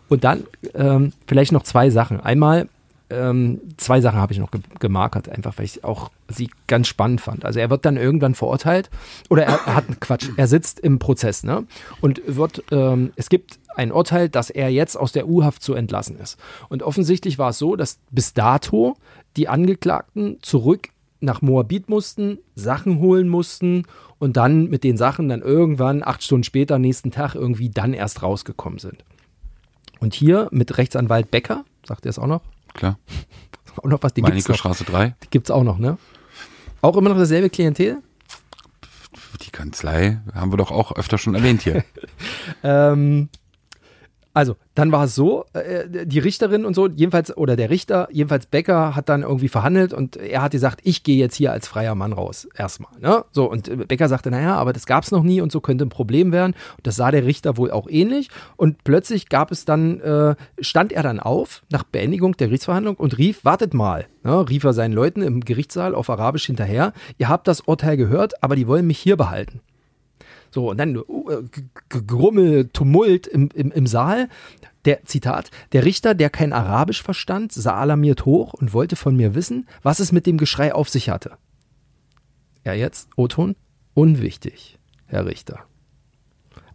Speaker 3: Und dann ähm, vielleicht noch zwei Sachen. Einmal, ähm, zwei Sachen habe ich noch ge gemarkert, einfach weil ich auch sie ganz spannend fand. Also er wird dann irgendwann verurteilt oder er, er hat Quatsch, er sitzt im Prozess, ne? Und wird, ähm, es gibt ein Urteil, dass er jetzt aus der U-Haft zu entlassen ist. Und offensichtlich war es so, dass bis dato die Angeklagten zurück nach Moabit mussten, Sachen holen mussten und dann mit den Sachen dann irgendwann acht Stunden später, nächsten Tag irgendwie dann erst rausgekommen sind. Und hier mit Rechtsanwalt Becker, sagt er es auch noch?
Speaker 4: Klar.
Speaker 3: Auch noch was, die
Speaker 4: Meinecke
Speaker 3: noch.
Speaker 4: Straße 3.
Speaker 3: Die gibt's auch noch, ne? Auch immer noch dasselbe Klientel?
Speaker 4: Die Kanzlei haben wir doch auch öfter schon erwähnt hier.
Speaker 3: Ähm, also, dann war es so, äh, die Richterin und so, jedenfalls, oder der Richter, jedenfalls Becker hat dann irgendwie verhandelt und er hat gesagt, ich gehe jetzt hier als freier Mann raus, erstmal. Ne? So, und äh, Becker sagte, naja, aber das gab es noch nie und so könnte ein Problem werden. Und das sah der Richter wohl auch ähnlich. Und plötzlich gab es dann, äh, stand er dann auf nach Beendigung der Gerichtsverhandlung und rief, wartet mal, ne? rief er seinen Leuten im Gerichtssaal auf Arabisch hinterher, ihr habt das Urteil gehört, aber die wollen mich hier behalten. So, und dann uh, äh, Grummel, Tumult im, im, im Saal. Der, Zitat, der Richter, der kein Arabisch verstand, sah alarmiert hoch und wollte von mir wissen, was es mit dem Geschrei auf sich hatte. Ja, jetzt, O-Ton, unwichtig, Herr Richter,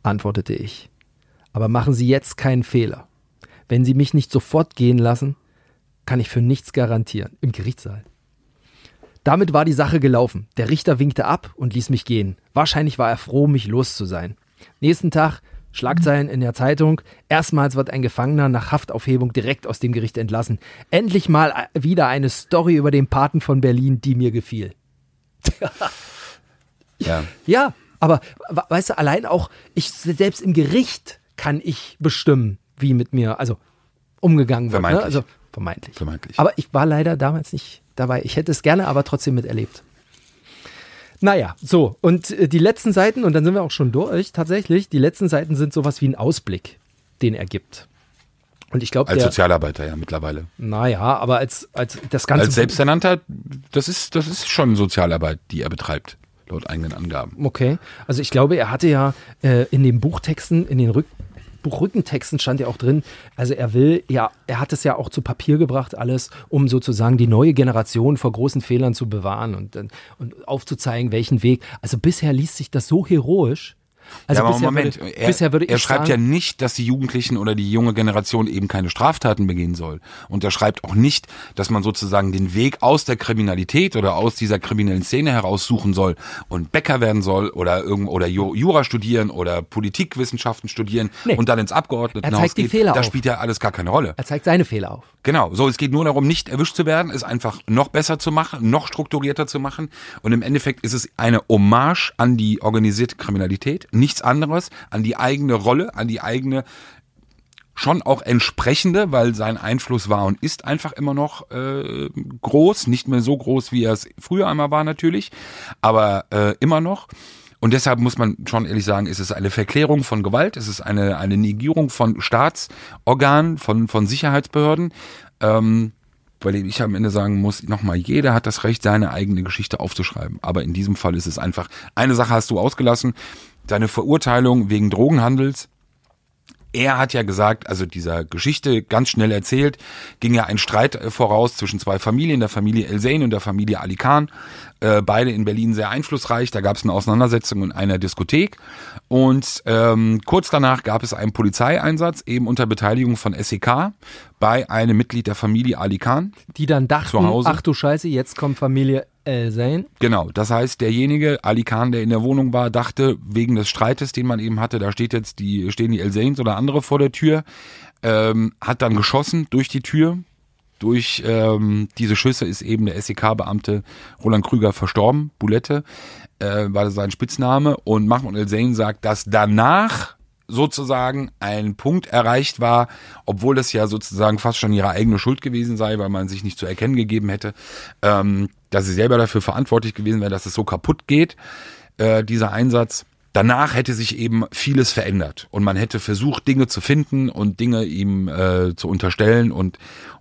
Speaker 3: antwortete ich. Aber machen Sie jetzt keinen Fehler. Wenn Sie mich nicht sofort gehen lassen, kann ich für nichts garantieren. Im Gerichtssaal. Damit war die Sache gelaufen. Der Richter winkte ab und ließ mich gehen. Wahrscheinlich war er froh, mich los zu sein. Nächsten Tag Schlagzeilen in der Zeitung. Erstmals wird ein Gefangener nach Haftaufhebung direkt aus dem Gericht entlassen. Endlich mal äh, wieder eine Story über den Paten von Berlin, die mir gefiel.
Speaker 4: Ja.
Speaker 3: Ja, aber we- weißt du, allein auch, ich selbst im Gericht kann ich bestimmen, wie mit mir, also umgegangen wird. Ne?
Speaker 4: Vermeintlich.
Speaker 3: Also vermeintlich.
Speaker 4: Vermeintlich.
Speaker 3: Aber ich war leider damals nicht dabei. Ich hätte es gerne, aber trotzdem miterlebt. Naja, so, und äh, die letzten Seiten, und dann sind wir auch schon durch, tatsächlich, die letzten Seiten sind sowas wie ein Ausblick, den er gibt. Und ich glaube,
Speaker 4: Als
Speaker 3: der,
Speaker 4: Sozialarbeiter ja mittlerweile.
Speaker 3: naja, aber als, als das ganze
Speaker 4: Als Selbsternannter, das ist, das ist schon Sozialarbeit, die er betreibt, laut eigenen Angaben.
Speaker 3: Okay, also ich glaube, er hatte ja äh, in den Buchtexten, in den Rück Buchrückentexten stand ja auch drin, also er will, ja, er hat es ja auch zu Papier gebracht, alles, um sozusagen die neue Generation vor großen Fehlern zu bewahren und, und aufzuzeigen, welchen Weg. Also bisher liest sich das so heroisch. Also
Speaker 4: ja, aber
Speaker 3: bisher
Speaker 4: Moment,
Speaker 3: würde,
Speaker 4: er,
Speaker 3: bisher würde
Speaker 4: er
Speaker 3: ich
Speaker 4: schreibt
Speaker 3: sagen,
Speaker 4: ja nicht, dass die Jugendlichen oder die junge Generation eben keine Straftaten begehen soll. Und er schreibt auch nicht, dass man sozusagen den Weg aus der Kriminalität oder aus dieser kriminellen Szene heraussuchen soll und Bäcker werden soll oder irgend oder Ju- Jura studieren oder Politikwissenschaften studieren
Speaker 3: Nee.
Speaker 4: und dann ins Abgeordnetenhaus
Speaker 3: Er zeigt die. Fehler
Speaker 4: da spielt ja alles gar keine Rolle.
Speaker 3: er zeigt seine Fehler auf.
Speaker 4: Genau, so es geht nur darum, nicht erwischt zu werden, es einfach noch besser zu machen, noch strukturierter zu machen. Und im Endeffekt ist es eine Hommage an die organisierte Kriminalität, nichts anderes, an die eigene Rolle, an die eigene schon auch entsprechende, weil sein Einfluss war und ist einfach immer noch äh, groß, nicht mehr so groß, wie er es früher einmal war natürlich, aber äh, immer noch. Und deshalb muss man schon ehrlich sagen, ist es eine Verklärung von Gewalt, es ist eine, eine Negierung von Staatsorganen, von, von Sicherheitsbehörden. Ähm, bei ich am Ende sagen muss, nochmal, jeder hat das Recht, seine eigene Geschichte aufzuschreiben. Aber in diesem Fall ist es einfach, eine Sache hast du ausgelassen, deine Verurteilung wegen Drogenhandels, er hat ja gesagt, also dieser Geschichte ganz schnell erzählt, ging ja ein Streit äh, voraus zwischen zwei Familien, der Familie El Zain und der Familie Ali Khan. Äh, beide in Berlin sehr einflussreich. Da gab es eine Auseinandersetzung in einer Diskothek. Und ähm, kurz danach gab es einen Polizeieinsatz, eben unter Beteiligung von SEK, bei einem Mitglied der Familie Ali Khan.
Speaker 3: Die dann dachten,
Speaker 4: Zu Hause.
Speaker 3: ach du Scheiße, jetzt kommt Familie El Zain.
Speaker 4: Genau, das heißt, derjenige, Ali Khan, der in der Wohnung war, dachte, wegen des Streites, den man eben hatte, da steht jetzt die, stehen die El Zains oder andere vor der Tür, ähm, hat dann geschossen durch die Tür. Durch ähm, diese Schüsse ist eben der SEK-Beamte Roland Krüger verstorben, Bulette, äh, war sein Spitzname. Und Mahmoud El Zain sagt, dass danach sozusagen ein Punkt erreicht war, obwohl das ja sozusagen fast schon ihre eigene Schuld gewesen sei, weil man sich nicht zu erkennen gegeben hätte, ähm, dass sie selber dafür verantwortlich gewesen wäre, dass es so kaputt geht, äh, dieser Einsatz. Danach hätte sich eben vieles verändert und man hätte versucht, Dinge zu finden und Dinge ihm äh, zu unterstellen und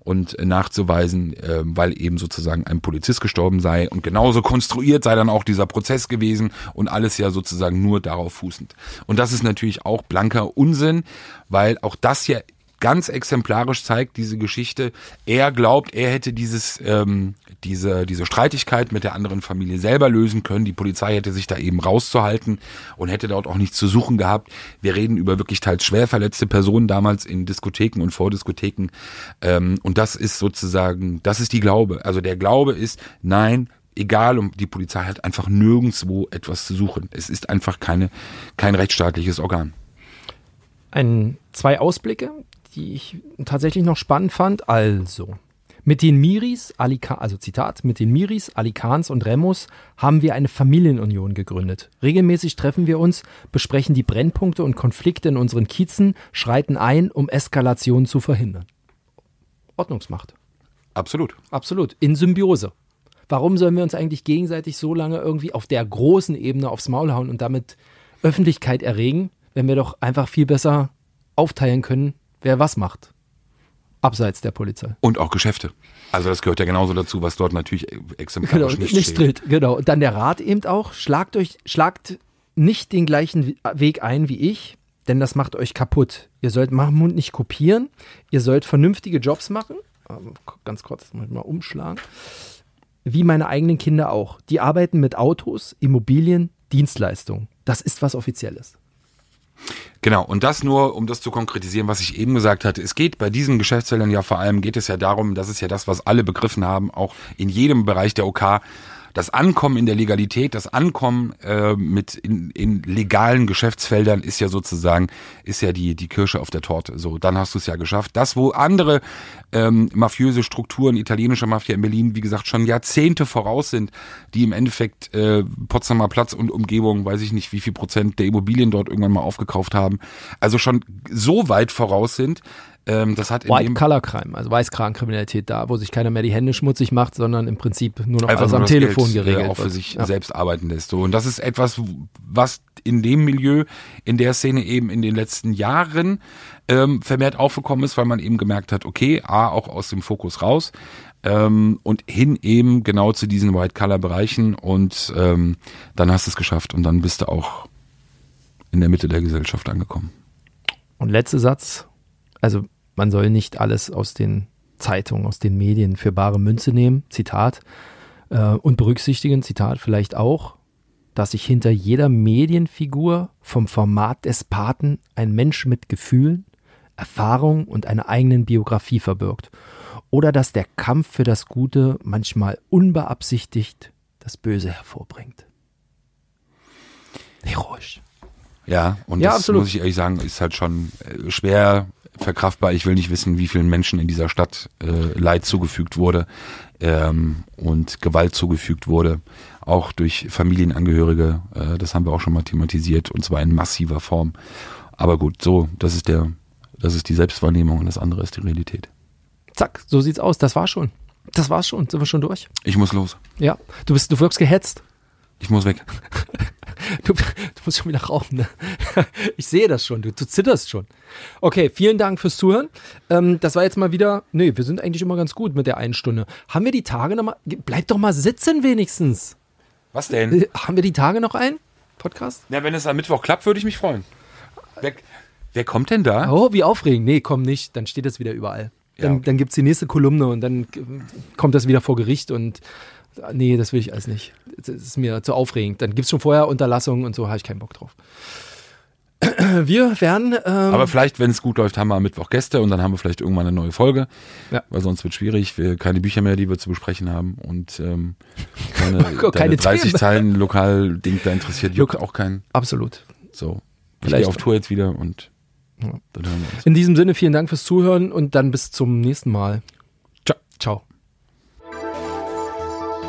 Speaker 4: und nachzuweisen, äh, weil eben sozusagen ein Polizist gestorben sei und genauso konstruiert sei dann auch dieser Prozess gewesen und alles ja sozusagen nur darauf fußend. Und das ist natürlich auch blanker Unsinn, weil auch das ja ganz exemplarisch zeigt diese Geschichte. Er glaubt, er hätte dieses ähm, diese diese Streitigkeit mit der anderen Familie selber lösen können. Die Polizei hätte sich da eben rauszuhalten und hätte dort auch nichts zu suchen gehabt. Wir reden über wirklich teils schwer verletzte Personen damals in Diskotheken und Vordiskotheken. Ähm, und das ist sozusagen, das ist die Glaube. Also der Glaube ist, nein, egal, und die Polizei hat einfach nirgendwo etwas zu suchen. Es ist einfach keine kein rechtsstaatliches Organ.
Speaker 3: Ein, zwei Ausblicke, die ich tatsächlich noch spannend fand. Also, mit den Miris, Ali Khan, also Zitat, mit den Miris, Ali Khans und Remus haben wir eine Familienunion gegründet. Regelmäßig treffen wir uns, besprechen die Brennpunkte und Konflikte in unseren Kiezen, schreiten ein, um Eskalationen zu verhindern. Ordnungsmacht.
Speaker 4: Absolut.
Speaker 3: Absolut. In Symbiose. Warum sollen wir uns eigentlich gegenseitig so lange irgendwie auf der großen Ebene aufs Maul hauen und damit Öffentlichkeit erregen, wenn wir doch einfach viel besser aufteilen können, wer was macht? Abseits der Polizei.
Speaker 4: Und auch Geschäfte. Also das gehört ja genauso dazu, was dort natürlich
Speaker 3: Genau,
Speaker 4: exemplarisch
Speaker 3: nicht,
Speaker 4: nicht,
Speaker 3: nicht
Speaker 4: steht.
Speaker 3: stritt, genau. Und dann der Rat eben auch, schlagt euch, schlagt nicht den gleichen Weg ein wie ich, denn das macht euch kaputt. Ihr sollt Mahmoud nicht kopieren, ihr sollt vernünftige Jobs machen. Ähm, Ganz kurz, das muss ich mal umschlagen. Wie meine eigenen Kinder auch. Die arbeiten mit Autos, Immobilien, Dienstleistungen. Das ist was Offizielles.
Speaker 4: Genau, und das nur, um das zu konkretisieren, was ich eben gesagt hatte. Es geht bei diesen Geschäftsfeldern ja vor allem, geht es ja darum, das ist ja das, was alle begriffen haben, auch in jedem Bereich der OK, das Ankommen in der Legalität, das Ankommen äh, mit in, in legalen Geschäftsfeldern ist ja sozusagen, ist ja die, die Kirsche auf der Torte. So, dann hast du es ja geschafft. Das, wo andere ähm, mafiöse Strukturen, italienische Mafia in Berlin, wie gesagt, schon Jahrzehnte voraus sind, die im Endeffekt äh, Potsdamer Platz und Umgebung, weiß ich nicht, wie viel Prozent der Immobilien dort irgendwann mal aufgekauft haben, also schon so weit voraus sind, ähm, das hat in
Speaker 3: White
Speaker 4: dem
Speaker 3: Collar Crime, also Weißkragenkriminalität da, wo sich keiner mehr die Hände schmutzig macht, sondern im Prinzip nur noch alles am Telefon
Speaker 4: Geld,
Speaker 3: geregelt
Speaker 4: äh, auch für
Speaker 3: wird.
Speaker 4: sich
Speaker 3: Ja.
Speaker 4: selbst arbeiten lässt. So. Und das ist etwas, was in dem Milieu, in der Szene eben in den letzten Jahren ähm, vermehrt aufgekommen ist, weil man eben gemerkt hat, okay, A, auch aus dem Fokus raus ähm, und hin eben genau zu diesen White-Color-Bereichen und ähm, dann hast du es geschafft und dann bist du auch in der Mitte der Gesellschaft angekommen.
Speaker 3: Und letzter Satz, also man soll nicht alles aus den Zeitungen, aus den Medien für bare Münze nehmen, Zitat, äh, und berücksichtigen, Zitat vielleicht auch, dass sich hinter jeder Medienfigur vom Format des Paten ein Mensch mit Gefühlen, Erfahrung und einer eigenen Biografie verbirgt. Oder dass der Kampf für das Gute manchmal unbeabsichtigt das Böse hervorbringt. Heroisch.
Speaker 4: Ja, und
Speaker 3: Ja,
Speaker 4: das
Speaker 3: absolut.
Speaker 4: muss ich ehrlich sagen, ist halt schon äh, schwer verkraftbar. Ich will nicht wissen, wie vielen Menschen in dieser Stadt äh, Leid zugefügt wurde ähm, und Gewalt zugefügt wurde, auch durch Familienangehörige. Äh, das haben wir auch schon mal thematisiert und zwar in massiver Form. Aber gut, so, das ist der Das ist die Selbstwahrnehmung und das andere ist die Realität.
Speaker 3: Zack, so sieht's aus. Das war schon. Das war's schon. Sind wir schon durch?
Speaker 4: Ich muss los.
Speaker 3: Ja. Du bist, du wirkst gehetzt.
Speaker 4: Ich muss weg.
Speaker 3: Du, du musst schon wieder rauchen. Ne? Ich sehe das schon. Du, du zitterst schon. Okay, vielen Dank fürs Zuhören. Ähm, das war jetzt mal wieder. Nee, wir sind eigentlich immer ganz gut mit der einen Stunde. Haben wir die Tage noch mal? Bleib doch mal sitzen wenigstens.
Speaker 4: Was denn?
Speaker 3: Äh, Haben wir die Tage noch ein Podcast?
Speaker 4: Ja, wenn es am Mittwoch klappt, würde ich mich freuen. Wer, wer kommt denn da?
Speaker 3: Oh, wie aufregend. Nee, komm nicht. Dann steht das wieder überall. Dann,
Speaker 4: Ja, okay.
Speaker 3: dann gibt es die nächste Kolumne und dann äh, kommt das wieder vor Gericht und äh, nee, das will ich alles nicht. Das ist mir zu aufregend. Dann gibt es schon vorher Unterlassungen und so habe ich keinen Bock drauf. Wir werden. Ähm,
Speaker 4: Aber vielleicht, wenn es gut läuft, haben wir am Mittwoch Gäste und dann haben wir vielleicht irgendwann eine neue Folge.
Speaker 3: Ja.
Speaker 4: Weil sonst wird schwierig. Wir keine Bücher mehr, die wir zu besprechen haben. Und ähm, keine,
Speaker 3: Keine
Speaker 4: deine 30
Speaker 3: Themen.
Speaker 4: Zeilen Lokal-Ding da interessiert, juckt auch keinen.
Speaker 3: absolut.
Speaker 4: So. Ich
Speaker 3: Vielleicht-
Speaker 4: gehe auf Tour jetzt wieder und
Speaker 3: Ja.
Speaker 4: dann hören wir uns.
Speaker 3: In diesem Sinne, vielen Dank fürs Zuhören und dann bis zum nächsten Mal.
Speaker 4: Ciao.
Speaker 3: Ciao.